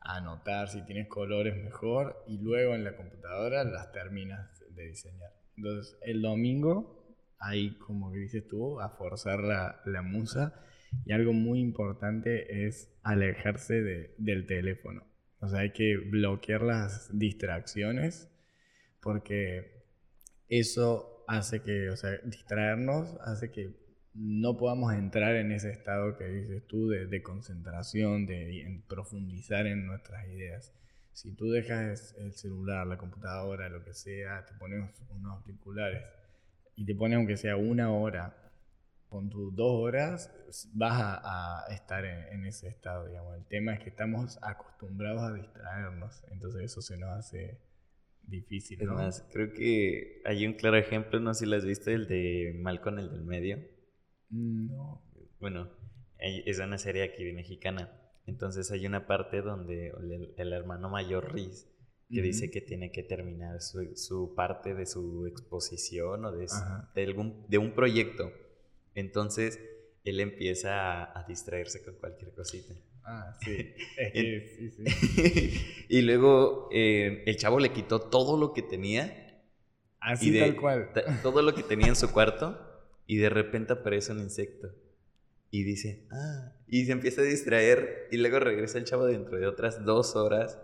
a anotar si tienes colores mejor, y luego en la computadora las terminas de diseñar. Entonces, el domingo, ahí como dices tú, a forzar la, la musa, y algo muy importante es alejarse de, del teléfono o sea, hay que bloquear las distracciones porque eso hace que, o sea, distraernos hace que no podamos entrar en ese estado que dices tú de, concentración, de profundizar en nuestras ideas. Si tú dejas el celular, la computadora, lo que sea, te pones unos auriculares y te pones aunque sea una hora con tus dos horas vas a, estar en, ese estado, digamos. El tema es que estamos acostumbrados a distraernos, entonces eso se nos hace difícil, ¿no? Es más, creo que hay un claro ejemplo, no sé si lo has visto, el de Malcolm, el del medio. No. Bueno, es una serie aquí mexicana. Entonces hay una parte donde el, hermano mayor Riz que dice que tiene que terminar su, parte de su exposición o de, de, algún, de un proyecto. Entonces, él empieza a, distraerse con cualquier cosita. Ah, sí. *laughs* sí, sí. *laughs* y luego eh, el chavo le quitó todo lo que tenía. Así tal cual. Todo lo que tenía en su cuarto. Y de repente aparece un insecto. Y dice, ah. Y se empieza a distraer. Y luego regresa el chavo dentro de otras dos horas.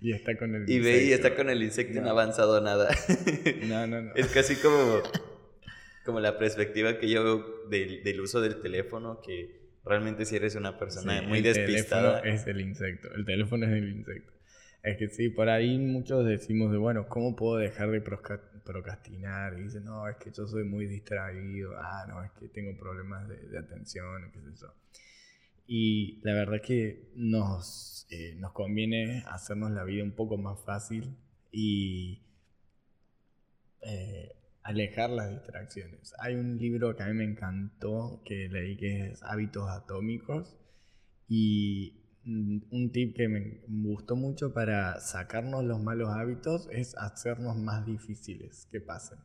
Y está con el y insecto. Y ve y está con el insecto y no ha avanzado nada. No, no, no. Es casi como como la perspectiva que yo veo del, uso del teléfono, que realmente si eres una persona muy despistada. es el insecto, el teléfono es el insecto. Es que sí, por ahí muchos decimos de, bueno, ¿cómo puedo dejar de procrastinar? Y dicen, no, es que yo soy muy distraído, ah, no, es que tengo problemas de, atención, qué sé yo. Y la verdad que nos, eh, nos conviene hacernos la vida un poco más fácil y eh, alejar las distracciones. Hay un libro que a mí me encantó, que leí que es Hábitos Atómicos, y un tip que me gustó mucho para sacarnos los malos hábitos es hacernos más difíciles que pasen.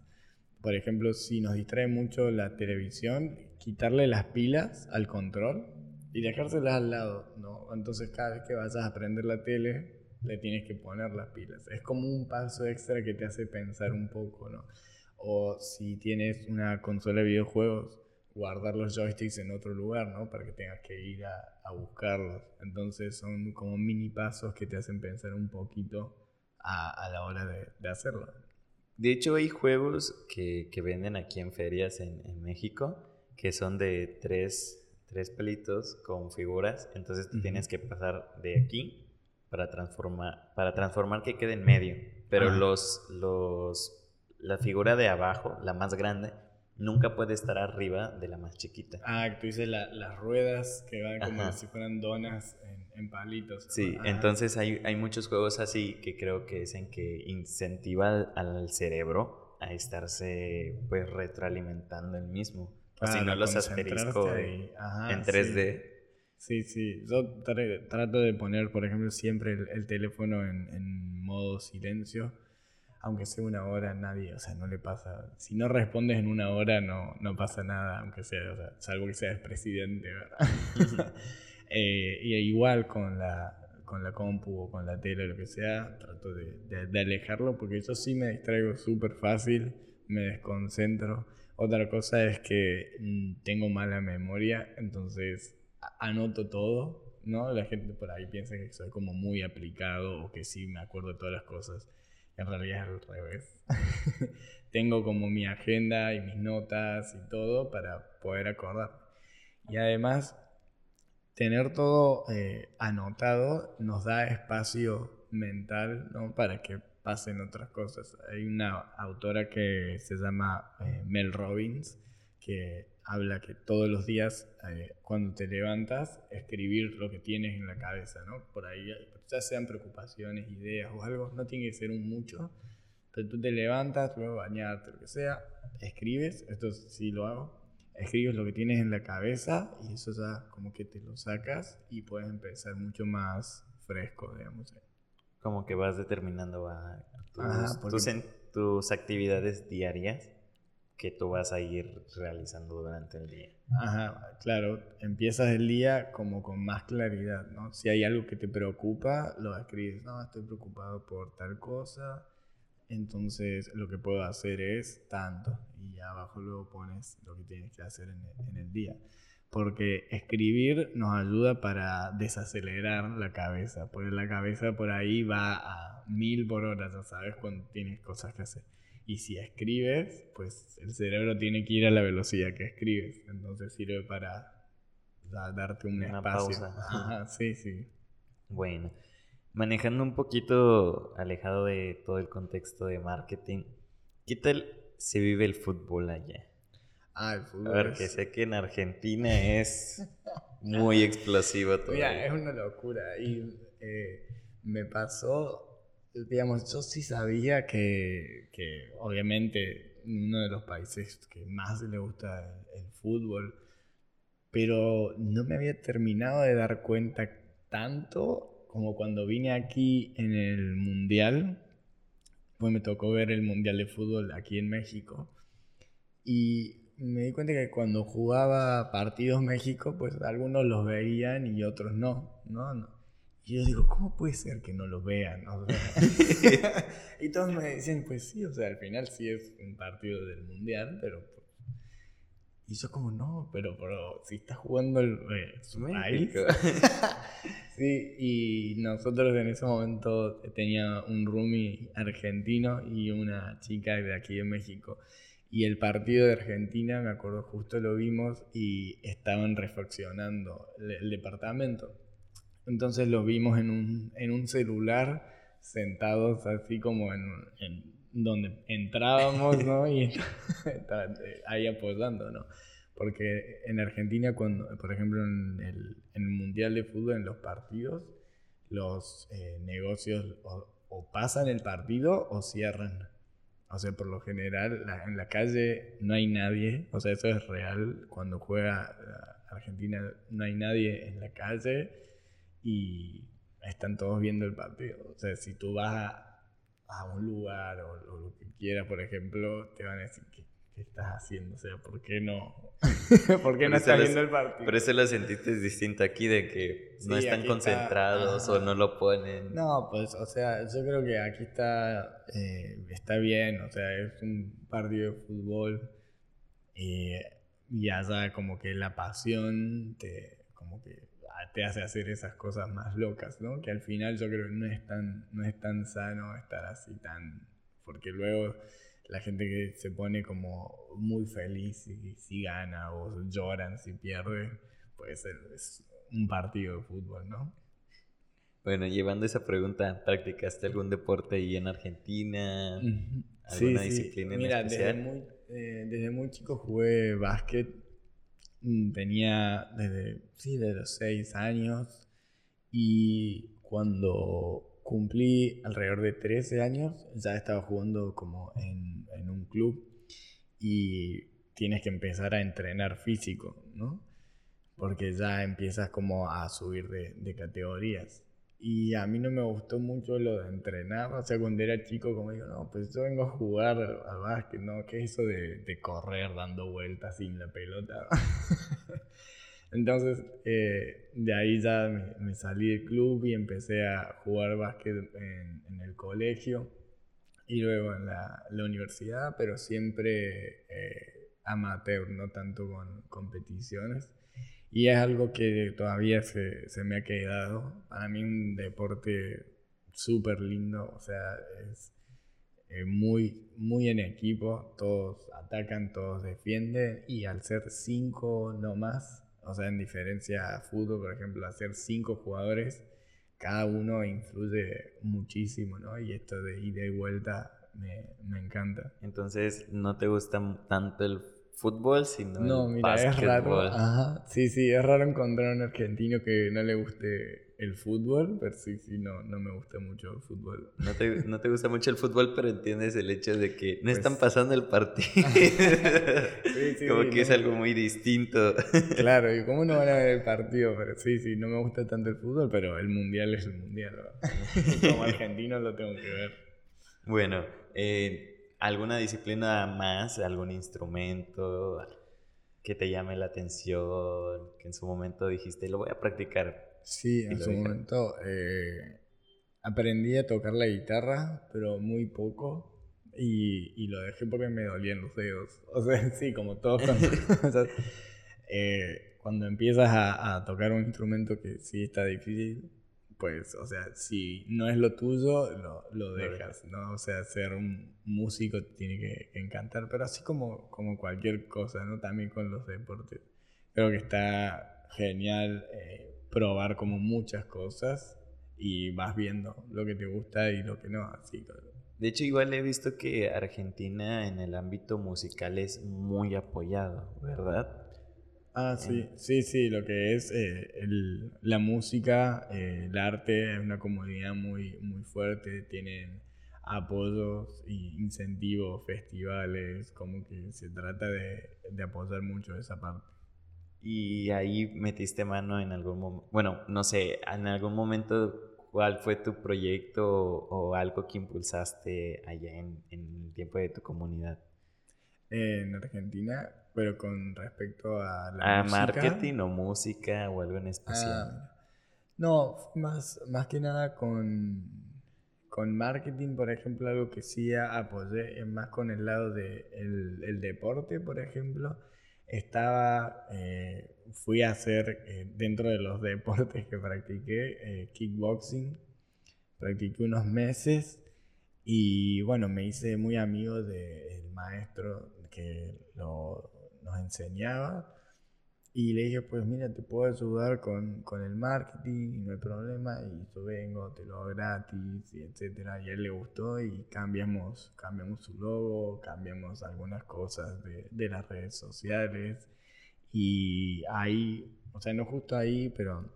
Por ejemplo, si nos distrae mucho la televisión, quitarle las pilas al control y dejárselas al lado, ¿no? Entonces cada vez que vayas a prender la tele, le tienes que poner las pilas. Es como un paso extra que te hace pensar un poco, ¿no? O si tienes una consola de videojuegos, guardar los joysticks en otro lugar, ¿no? Para que tengas que ir a, buscarlos. Entonces son como mini pasos que te hacen pensar un poquito a, la hora de, hacerlo. De hecho, hay juegos que, venden aquí en ferias en, México que son de tres, tres, pelitos con figuras. Entonces tú tienes que pasar de aquí para transformar, para transformar que quede en medio. Pero los, los la figura de abajo, la más grande, nunca puede estar arriba de la más chiquita. Ah, tú dices las ruedas que van como si fueran donas en, palitos. Sí, entonces hay, hay, muchos juegos así que creo que es en que incentiva al, cerebro a estarse pues retroalimentando el mismo. O si no los asterisco en 3D. Sí. Sí, Yo trato de poner, por ejemplo, siempre el, teléfono en, en modo silencio aunque sea una hora, nadie, o sea, no le pasa. Si no respondes en una hora, no, no pasa nada, aunque sea, o sea, salvo que seas presidente, ¿verdad? *laughs* eh, y igual con la, con la compu o con la tele, lo que sea, trato de, de, alejarlo porque yo sí me distraigo súper fácil, me desconcentro. Otra cosa es que mm, tengo mala memoria, entonces anoto todo, ¿no? La gente por ahí piensa que soy como muy aplicado o que sí me acuerdo de todas las cosas en realidad es al revés. *laughs* Tengo como mi agenda y mis notas y todo para poder acordar. Y además, tener todo eh, anotado nos da espacio mental ¿no? para que pasen otras cosas. Hay una autora que se llama eh, Mel Robbins, que habla que todos los días, eh, cuando te levantas, escribir lo que tienes en la cabeza, ¿no? Por ahí, ya sean preocupaciones, ideas o algo, no tiene que ser un mucho, pero tú te levantas, luego bañarte, lo que sea, escribes, esto sí lo hago, escribes lo que tienes en la cabeza y eso ya como que te lo sacas y puedes empezar mucho más fresco, digamos. Como que vas determinando a tus, tus actividades diarias que tú vas a ir realizando durante el día. Ajá, claro, empiezas el día como con más claridad, ¿no? Si hay algo que te preocupa, lo escribes, no, estoy preocupado por tal cosa, entonces lo que puedo hacer es tanto, y abajo luego pones lo que tienes que hacer en el, en el día. Porque escribir nos ayuda para desacelerar la cabeza, porque la cabeza por ahí va a mil por hora, ya sabes, cuando tienes cosas que hacer. Y si escribes, pues el cerebro tiene que ir a la velocidad que escribes. Entonces sirve para darte un Una espacio. Pausa. *laughs* sí, sí. Bueno, manejando un poquito alejado de todo el contexto de marketing, ¿qué tal se vive el fútbol allá? Ah, el fútbol. A ver, que sé que en Argentina es *laughs* muy explosivo todo. Mira, es una locura. Y eh, me pasó digamos, yo sí sabía que, que, obviamente uno de los países que más le gusta el, fútbol, pero no me había terminado de dar cuenta tanto como cuando vine aquí en el Mundial, pues me tocó ver el Mundial de Fútbol aquí en México, y me di cuenta que cuando jugaba partidos México, pues algunos los veían y otros no, ¿no? no y yo digo, ¿cómo puede ser que no lo vean? *laughs* *laughs* y todos me decían, pues sí, o sea, al final sí es un partido del mundial, pero. Pues, y yo, como, no, pero, pero si está jugando el, eh, su país. *laughs* sí, y nosotros en ese momento tenía un roomie argentino y una chica de aquí de México. Y el partido de Argentina, me acuerdo, justo lo vimos y estaban reflexionando el departamento entonces lo vimos en un, en un celular, sentados así como en, en donde entrábamos, *laughs* ¿no? Y *laughs* ahí apoyando, ¿no? Porque en Argentina, cuando, por ejemplo, en el, en el Mundial de Fútbol, en los partidos, los eh, negocios o, o, pasan el partido o cierran. O sea, por lo general, en la calle no hay nadie. O sea, eso es real. Cuando juega Argentina, no hay nadie en la calle y están todos viendo el partido. O sea, si tú vas a, a un lugar o, lo que quieras, por ejemplo, te van a decir, ¿qué, qué estás haciendo? O sea, ¿por qué no, *laughs* ¿Por qué no estás viendo el partido? Pero eso lo sentiste distinto aquí, de que no están concentrados o no lo ponen. No, pues, o sea, yo creo que aquí está, eh, está bien, o sea, es un partido de fútbol y, y allá como que la pasión te, como que te hace hacer esas cosas más locas, ¿no? Que al final yo creo que no es tan, no es tan sano estar así tan... Porque luego la gente que se pone como muy feliz si, si gana o lloran si pierde, pues es un partido de fútbol, ¿no? Bueno, llevando esa pregunta, ¿practicaste algún deporte ahí en Argentina? ¿Alguna disciplina en especial? Desde muy, eh, desde muy chico jugué básquet Mm, tenía desde, sí, los 6 años y cuando cumplí alrededor de 13 años ya estaba jugando como en, en un club y tienes que empezar a entrenar físico, ¿no? Porque ya empiezas como a subir de, de categorías. Y a mí no me gustó mucho lo de entrenar. O sea, cuando era chico, como digo, no, pues yo vengo a jugar al básquet, ¿no? ¿Qué es eso de, de correr dando vueltas sin la pelota? *laughs* Entonces, eh, de ahí ya me, salí del club y empecé a jugar básquet en, en el colegio y luego en la, la universidad, pero siempre eh, amateur, no tanto con competiciones. Y es algo que todavía se, se me ha quedado. Para mí un deporte súper lindo, o sea, es eh, muy, muy en equipo, todos atacan, todos defienden y al ser cinco no más, o sea, en diferencia a fútbol, por ejemplo, hacer cinco jugadores, cada uno influye muchísimo, ¿no? Y esto de ida y vuelta me, me encanta. Entonces, ¿no te gusta tanto el fútbol, sino no, mira, es raro. Ajá. Sí, sí, es raro encontrar un argentino que no le guste el fútbol, pero sí, sí, no, no me gusta mucho el fútbol. No te, no te gusta mucho el fútbol, pero entiendes el hecho de que no están pues pasando el partido. *laughs* sí, sí, *laughs* Como que es algo muy distinto. claro, y cómo no van a ver el *laughs* partido, pero sí, sí, no me gusta tanto el fútbol, pero el mundial es el mundial. Como argentino lo tengo que ver. Bueno, eh, ¿alguna disciplina más, algún instrumento que te llame la atención, que en su momento dijiste, lo voy a practicar? Sí, en su momento eh, aprendí a tocar la guitarra, pero muy poco. Y, y, lo dejé porque me dolían los dedos. *laughs* O sea, sí, como todos cuando, *laughs* eh, cuando empiezas a, a, tocar un instrumento que sí está difícil, pues, o sea, si no es lo tuyo, lo, lo dejas, ¿no? O sea, ser un músico tiene que, encantar, pero así como, como cualquier cosa, ¿no? También con los deportes. Creo que está genial. Eh, probar como muchas cosas y vas viendo lo que te gusta y lo que no, así. De hecho, igual he visto que Argentina en el ámbito musical es muy apoyado, ¿verdad? Ah, sí, sí, sí, lo que es eh, el, la música, eh, el arte es una comunidad muy, muy fuerte, tienen apoyos y incentivos, festivales, como que se trata de, de apoyar mucho esa parte. Y ahí metiste mano en algún momento, bueno, no sé, en algún momento, ¿cuál fue tu proyecto o, algo que impulsaste allá en, el tiempo de tu comunidad? En Argentina, pero con respecto a la ¿A marketing o música o algo en especial? Ah, no, más, más que nada con, con marketing, por ejemplo, algo que sí apoyé es más con el lado del de el deporte, por ejemplo. Estaba, eh, fui a hacer eh, dentro de los *laughs* deportes que practiqué, eh, kickboxing, practiqué unos meses y bueno, me hice muy amigo del maestro que lo, nos enseñaba y le dije, pues mira, te puedo ayudar con, con el marketing, no hay problema, y yo vengo, te lo hago gratis, y etcétera. Y a él le gustó y cambiamos, cambiamos su logo, cambiamos algunas cosas de, de las redes sociales. Y ahí, o sea, no justo ahí, pero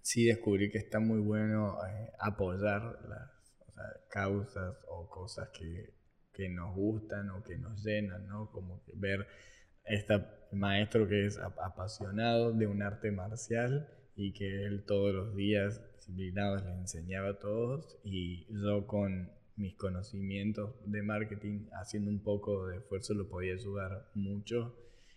sí descubrí que está muy bueno eh, apoyar las causas o cosas que, que nos gustan o que nos llenan, ¿no? Como que ver este maestro que es apasionado de un arte marcial y que él todos los días disciplinados le enseñaba a todos y yo con mis conocimientos de marketing haciendo un poco de esfuerzo lo podía ayudar mucho.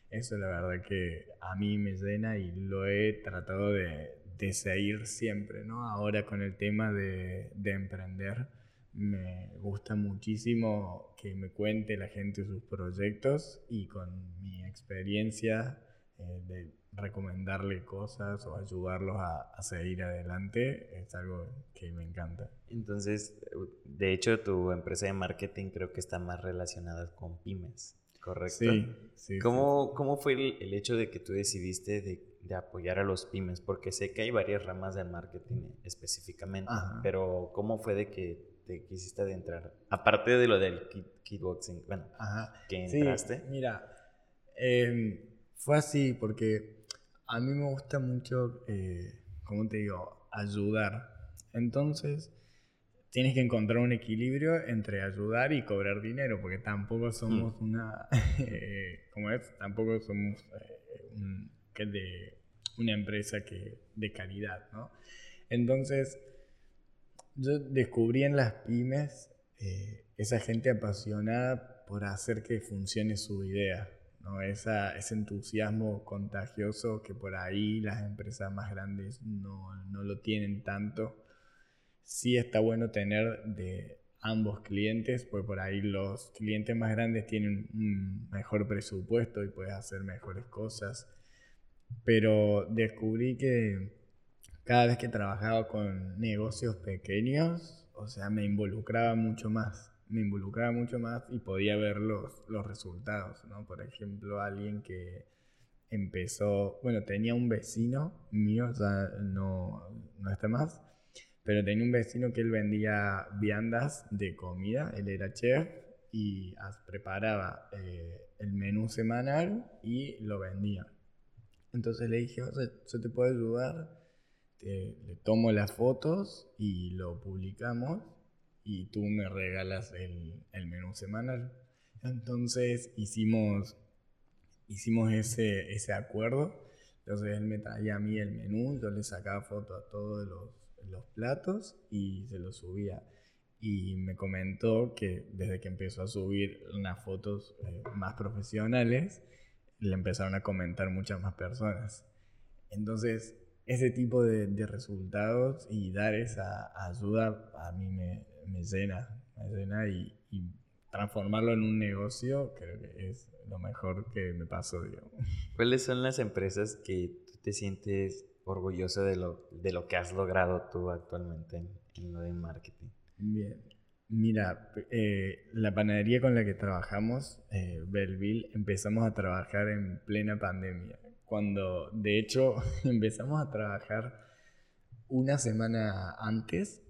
Eso la verdad que a mí me llena y lo he tratado de, de seguir siempre, ¿no? Ahora con el tema de, de emprender me gusta muchísimo que me cuente la gente sus proyectos y con mi experiencia eh, de recomendarle cosas o ayudarlos a, seguir adelante es algo que me encanta. Entonces, de hecho, tu empresa de marketing creo que está más relacionada con pymes, ¿correcto? Sí, sí. ¿Cómo, ¿cómo fue el, hecho de que tú decidiste de, de, apoyar a los pymes? Porque sé que hay varias ramas del marketing específicamente, pero ¿cómo fue de que te quisiste adentrar? Aparte de lo del kickboxing, bueno, que entraste. mira, em, fue así porque a mí me gusta mucho, eh, como te digo, ayudar. Entonces, tienes que encontrar un equilibrio entre ayudar y cobrar dinero, porque tampoco somos hmm. una, *laughs* eh, como es, tampoco somos eh, que de una empresa que de calidad, ¿no? Entonces, yo descubrí en las pymes eh, esa gente apasionada por hacer que funcione su idea, ¿no? Ese entusiasmo contagioso que por ahí las empresas más grandes no, no lo tienen tanto. Sí está bueno tener de ambos clientes, pues por ahí los clientes más grandes tienen un mejor presupuesto y puedes hacer mejores cosas. Pero descubrí que cada vez que trabajaba con negocios pequeños, o sea, me involucraba mucho más. Me involucraba mucho más y podía ver los, los resultados, ¿no? Por ejemplo, alguien que empezó, bueno, tenía un vecino mío, ya no, no está más, pero tenía un vecino que él vendía viandas de comida, él era chef y preparaba eh, el menú semanal y lo vendía. Entonces le dije, o sea, yo te puedo ayudar, le tomo las fotos y lo publicamos y tú me regalas el, el menú semanal. Entonces hicimos, hicimos ese, ese acuerdo. Entonces él me traía a mí el menú, yo le sacaba fotos a todos los, los platos y se los subía y me comentó que desde que empezó a subir unas fotos eh, más profesionales, le empezaron a comentar muchas más personas. Entonces, ese tipo de, resultados y dar esa ayuda a mí me, me llena, me llena y, transformarlo en un negocio creo que es lo mejor que me pasó, digamos. ¿Cuáles son las empresas que tú te sientes orgulloso de lo, de lo que has logrado tú actualmente en, en lo de marketing? Bien. Mira, eh, la panadería con la que trabajamos, eh, Belleville, empezamos a trabajar en plena pandemia. Cuando, de hecho, *laughs* empezamos a trabajar una semana antes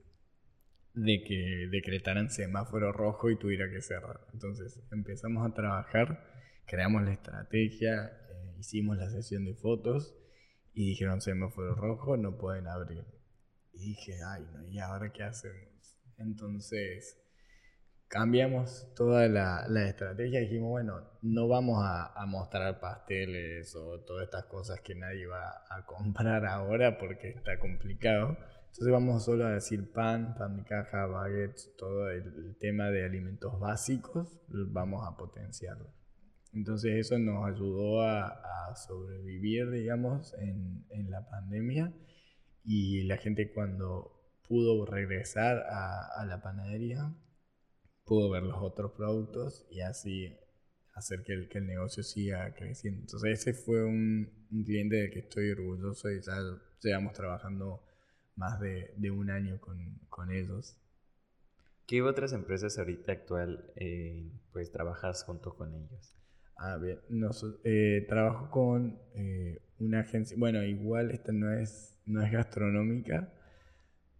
de que decretaran semáforo rojo y tuviera que cerrar. Entonces empezamos a trabajar, creamos la estrategia, eh, hicimos la sesión de fotos y dijeron semáforo rojo, no pueden abrir. Y dije, ay, no, ¿y ahora qué hacemos? Entonces, cambiamos toda la, estrategia y dijimos, bueno, no vamos a, mostrar pasteles o todas estas cosas que nadie va a comprar *laughs* ahora porque está complicado. Entonces vamos solo a decir pan, pan de caja, baguettes, todo el, tema de alimentos básicos, vamos a potenciarlo. Entonces eso nos ayudó a, sobrevivir, digamos, en, en la pandemia y la gente cuando pudo regresar a, la panadería, pudo ver los otros productos y así hacer que el, que el negocio siga creciendo. Entonces ese fue un, cliente del que estoy orgulloso y ya llevamos trabajando más de, un año con, ellos. ¿Qué otras empresas ahorita actual eh, pues trabajas junto con ellos? Ah, bien. Eh, trabajo con eh, una agencia, bueno, igual esta no es, no es gastronómica,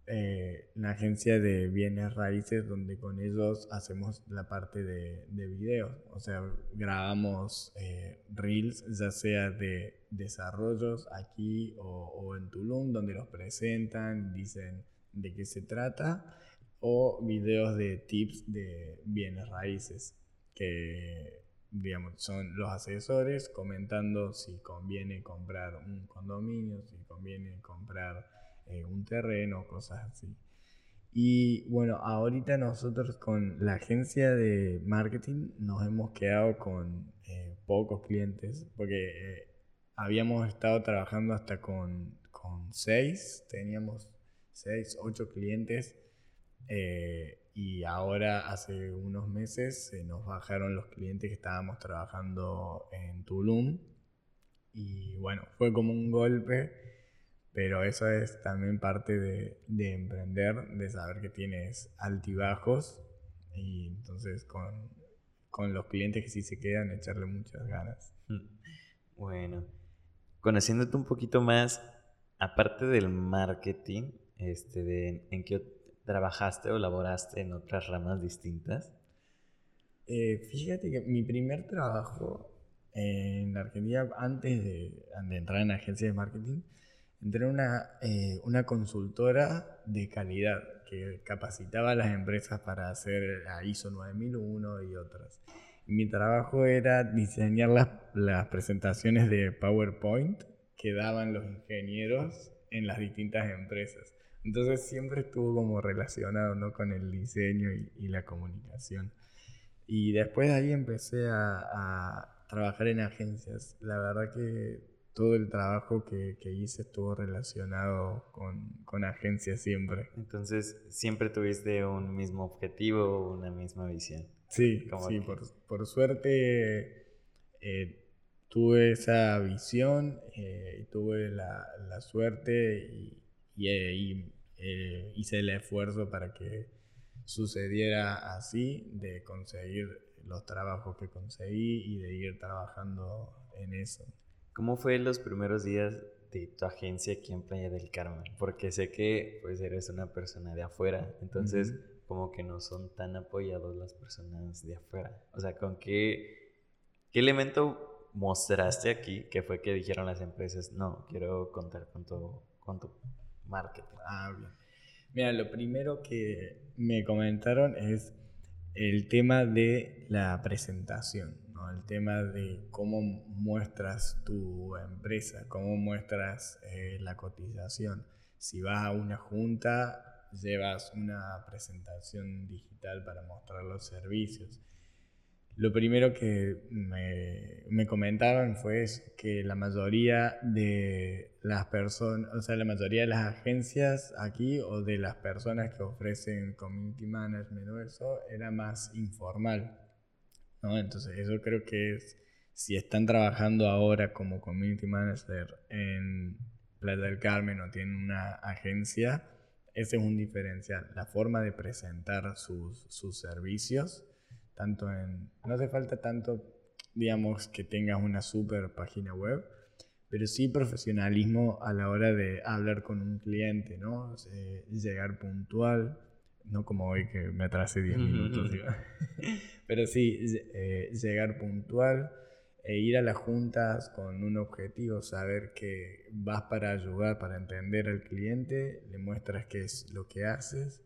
eh, una agencia de bienes raíces donde con ellos hacemos la parte de, de videos. O sea, grabamos eh, reels, ya sea de desarrollos aquí o, en Tulum, donde los presentan, dicen de qué se trata, o videos de tips de bienes raíces, que digamos, son los asesores comentando si conviene comprar un condominio, si conviene comprar eh, un terreno, cosas así. Y bueno, ahorita nosotros con la agencia de marketing nos hemos quedado con eh, pocos clientes, porque eh, habíamos estado trabajando hasta con, con seis, teníamos seis, ocho clientes, y ahora hace unos meses se nos bajaron los clientes que estábamos trabajando en Tulum, y bueno, fue como un golpe pero eso es también parte de, de, emprender, de saber que tienes altibajos y entonces con, con, los clientes que sí se quedan, echarle muchas ganas. Bueno, conociéndote un poquito más, aparte del marketing, este, de, ¿en qué trabajaste o laboraste en otras ramas distintas? Eh, fíjate que mi primer trabajo en Argentina, antes de, de entrar en agencia de marketing, entré en una, eh, una consultora de calidad que capacitaba a las empresas para hacer la ISO 9001 y otras. Mi trabajo era diseñar las, las presentaciones de PowerPoint que daban los ingenieros en las distintas empresas. Entonces siempre estuvo como relacionado ¿no? con el diseño y, y, la comunicación. Y después de ahí empecé a, a trabajar en agencias. La verdad que todo el trabajo que, que hice estuvo relacionado con, con, agencias siempre. Entonces, siempre tuviste un mismo objetivo, una misma visión. Sí, sí por, por, suerte eh, tuve esa visión eh, y tuve la, la suerte y, y, eh, hice el esfuerzo para que sucediera así, de conseguir los trabajos que conseguí y de ir trabajando en eso. ¿Cómo fue los primeros días de tu agencia aquí en Playa del Carmen? Porque sé que pues eres una persona de afuera, entonces como que no son tan apoyados las personas de afuera. O sea, ¿con qué, ¿Qué elemento mostraste aquí que fue que dijeron las empresas, no, quiero contar con tu, con tu marketing? Ah, bien. Mira, lo primero que me comentaron es el tema de la presentación, el tema de cómo muestras tu empresa, cómo muestras eh, la cotización. Si vas a una junta, llevas una presentación digital para mostrar los servicios. Lo primero que me, me, comentaron fue que la mayoría de las personas, o sea, la mayoría de las agencias aquí o de las personas que ofrecen community management o eso, era más informal. ¿No? Entonces, eso creo que es, si están trabajando ahora como community manager en Playa del Carmen o tienen una agencia, ese es un diferencial. La forma de presentar sus, sus servicios tanto en... No hace falta tanto, digamos, que tengas una super página web, pero sí profesionalismo a la hora de hablar con un cliente, ¿no? llegar puntual, no como hoy que me atrasé 10 minutos, *laughs* pero sí, eh, llegar puntual e ir a las juntas con un objetivo, saber que vas para ayudar, para entender al cliente, le muestras qué es lo que haces.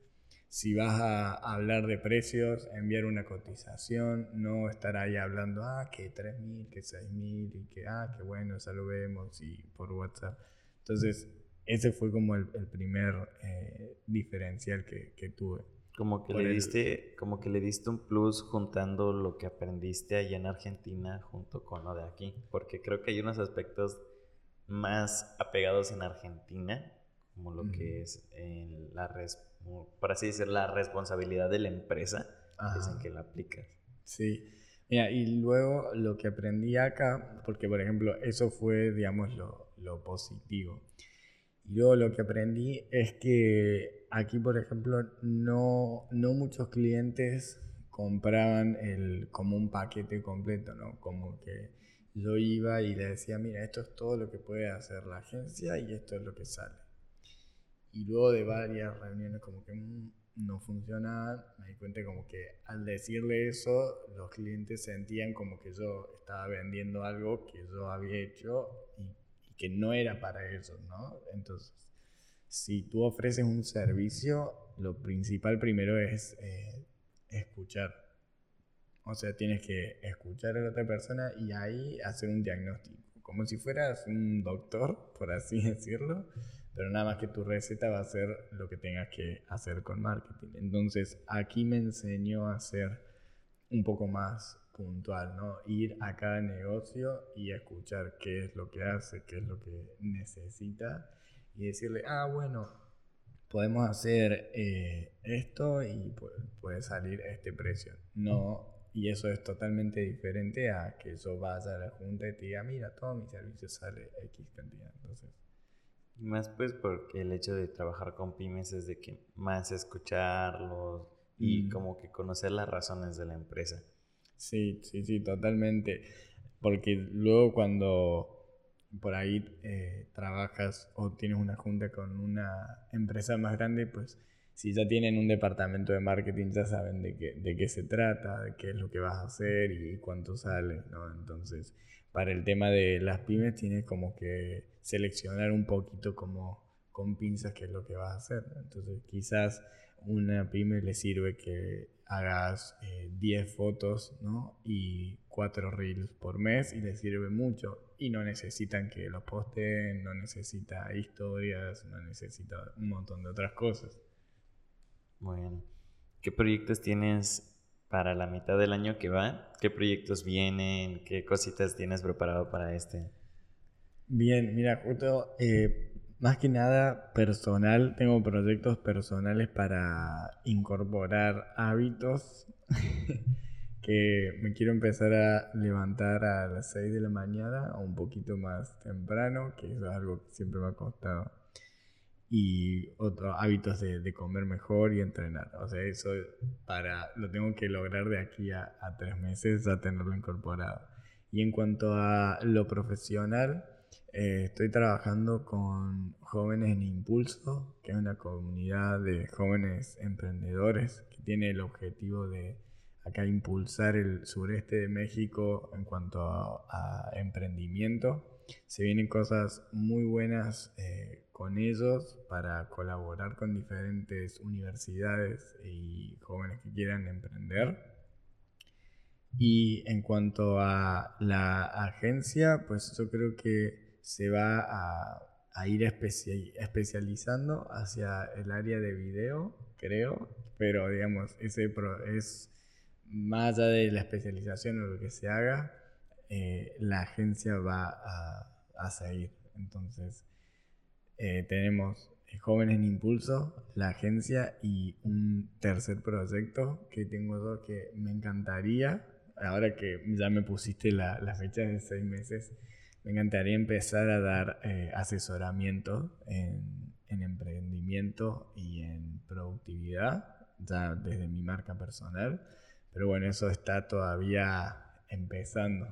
Si vas a hablar de precios, enviar una cotización, no estar ahí hablando, ah, que 3.000, que 6.000 y que, ah, que bueno, ya lo vemos y por WhatsApp. Entonces, ese fue como el, primer eh, diferencial que, que, tuve. Como que, le diste, como que le diste un plus juntando lo que aprendiste allá en Argentina junto con lo de aquí, porque creo que hay unos aspectos más apegados en Argentina, como lo que es en la respuesta por así decir, la responsabilidad de la empresa es en que la aplicas. Sí. Mira, y luego lo que aprendí acá, porque por ejemplo, eso fue, digamos, lo, lo positivo. Y luego lo que aprendí es que aquí, por ejemplo, no, no muchos clientes compraban el, como un paquete completo, ¿no? Como que yo iba y le decía, mira, esto es todo lo que puede hacer la agencia y esto es lo que sale. Y luego de varias reuniones como que mm, no funcionaban, me di cuenta como que al decirle eso, los clientes sentían como que yo estaba vendiendo algo que yo había hecho y, que no era para ellos, ¿no? Entonces, si tú ofreces un servicio, lo principal primero es eh, escuchar. O sea, tienes que escuchar a la otra persona y ahí hacer un diagnóstico, como si fueras un doctor, por así *laughs* decirlo pero nada más que tu receta va a ser lo que tengas que hacer con marketing. Entonces, aquí me enseñó a ser un poco más puntual, ¿no? Ir a cada negocio y escuchar qué es lo que hace, qué es lo que necesita y decirle, ah, bueno, podemos hacer eh, esto y puede salir este precio. No, y eso es totalmente diferente a que yo vaya a la junta y te diga, mira, todo mi servicio sale X cantidad. Entonces, más pues porque el hecho de trabajar con pymes es de que más escucharlos y mm. como que conocer las razones de la empresa. Sí, sí, sí, totalmente. Porque luego cuando por ahí eh, trabajas o tienes una junta con una empresa más grande, pues si ya tienen un departamento de marketing ya saben de qué, de qué se trata, de qué es lo que vas a hacer y cuánto sale, ¿no? Entonces para el tema de las pymes tienes como que seleccionar un poquito como con pinzas qué es lo que vas a hacer. Entonces quizás una pyme le sirve que hagas 10 eh, fotos ¿no? y 4 reels por mes y le sirve mucho y no necesitan que los posten, no necesita historias, no necesita un montón de otras cosas. Bueno, ¿qué proyectos tienes para la mitad del año que va? ¿Qué proyectos vienen? ¿Qué cositas tienes preparado para este? Bien, mira, justo eh, más que nada personal, tengo proyectos personales para incorporar hábitos *laughs* que me quiero empezar a levantar a las 6 de la mañana o un poquito más temprano, que eso es algo que siempre me ha costado y otros hábitos de, comer mejor y entrenar. O sea, eso para, lo tengo que lograr de aquí a, tres meses a tenerlo incorporado. Y en cuanto a lo profesional, eh, estoy trabajando con Jóvenes en Impulso, que es una comunidad de jóvenes emprendedores que tiene el objetivo de acá impulsar el sureste de México en cuanto a, emprendimiento. Se vienen cosas muy buenas eh, con ellos para colaborar con diferentes universidades y jóvenes que quieran emprender. Y en cuanto a la agencia, pues yo creo que se va a, ir especializando hacia el área de video, creo, pero digamos, ese es más allá de la especialización o lo que se haga, eh, la agencia va a, a seguir. Entonces, eh, tenemos eh, Jóvenes en Impulso, la agencia y un tercer proyecto que tengo yo que me encantaría, ahora que ya me pusiste la, la fecha de seis meses, me encantaría empezar a dar eh, asesoramiento en, en, emprendimiento y en productividad, ya desde mi marca personal. Pero bueno, eso está todavía empezando.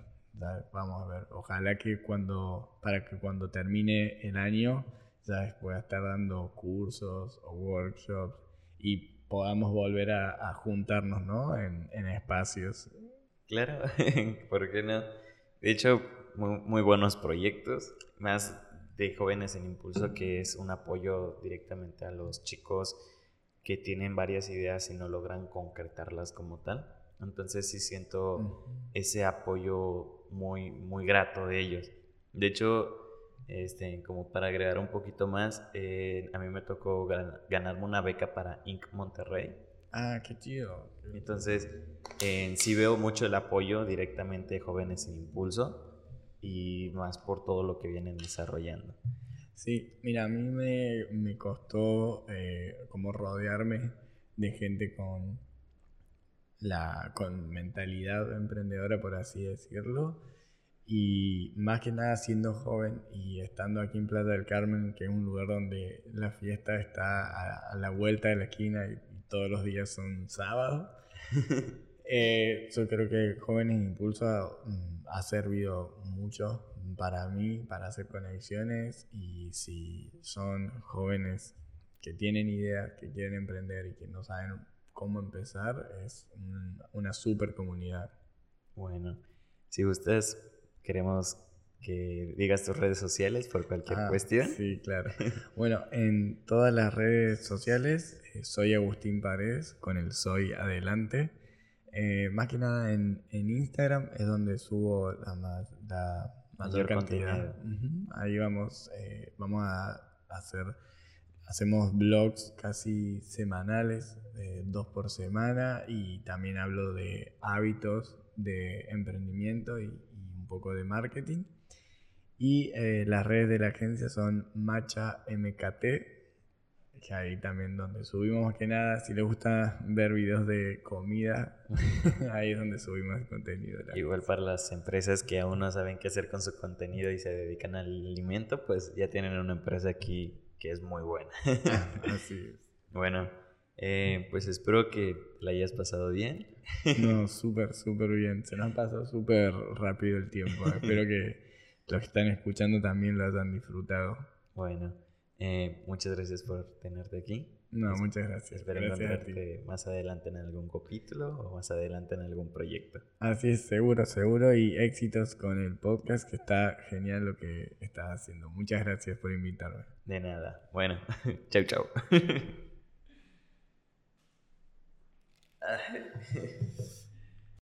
vamos a ver. Ojalá que cuando, para que cuando termine el año, ya pueda estar dando cursos o workshops y podamos volver a, juntarnos, ¿no? En, espacios. Claro, *laughs* ¿por qué no? De hecho, muy, buenos proyectos, más de jóvenes en impulso, que es un apoyo directamente a los chicos que tienen varias ideas y no logran concretarlas como tal. Entonces sí siento ese apoyo muy, muy grato de ellos. De hecho, este, como para agregar un poquito más, eh, a mí me tocó ganarme una beca para Inc. Monterrey. Ah, qué chido. Entonces, sí veo mucho el apoyo directamente de jóvenes en impulso y más por todo lo que vienen desarrollando. Sí, mira, a mí me, me costó eh, como rodearme de gente con la con mentalidad emprendedora, por así decirlo y más que nada siendo joven y estando aquí en Plata del Carmen, que es un lugar donde la fiesta está a, la vuelta de la esquina y, todos los días son sábados, *laughs* eh, yo creo que Jóvenes Impulso mm, ha servido mucho para mí, para hacer conexiones y si son jóvenes que tienen ideas, que quieren emprender y que no saben cómo empezar, es una super comunidad. Bueno, si ustedes queremos que digas tus redes sociales por cualquier ah, cuestión. Sí, claro. *laughs* bueno, en todas las redes sociales eh, soy Agustín Paredes con el soy adelante. Eh, más que nada en, Instagram es donde subo la, la mayor, cantidad. Ahí vamos, eh, vamos a hacer, hacemos blogs casi semanales, dos por semana, y también hablo de hábitos de emprendimiento y, poco de marketing. Y eh, las redes de la agencia son Macha MKT, que ahí también donde subimos más que nada, si les gusta ver videos de comida, *laughs* ahí es donde subimos el contenido. Igual para las empresas que aún no saben qué hacer con su contenido y se dedican al alimento, pues ya tienen una empresa aquí que es muy buena. *laughs* *laughs* Así es. Bueno, eh, pues espero que la hayas pasado bien. No, súper, súper bien. Se nos ha pasado súper rápido el tiempo. espero que los que están escuchando también lo hayan disfrutado. Bueno, eh, muchas gracias por tenerte aquí. No, muchas gracias. Espero encontrarte más adelante en algún capítulo o más adelante en algún proyecto. Así es, seguro, seguro. Y éxitos con el podcast, que está genial lo que estás haciendo. Muchas gracias por invitarme. De nada. Bueno, *laughs* chau, chau. *laughs*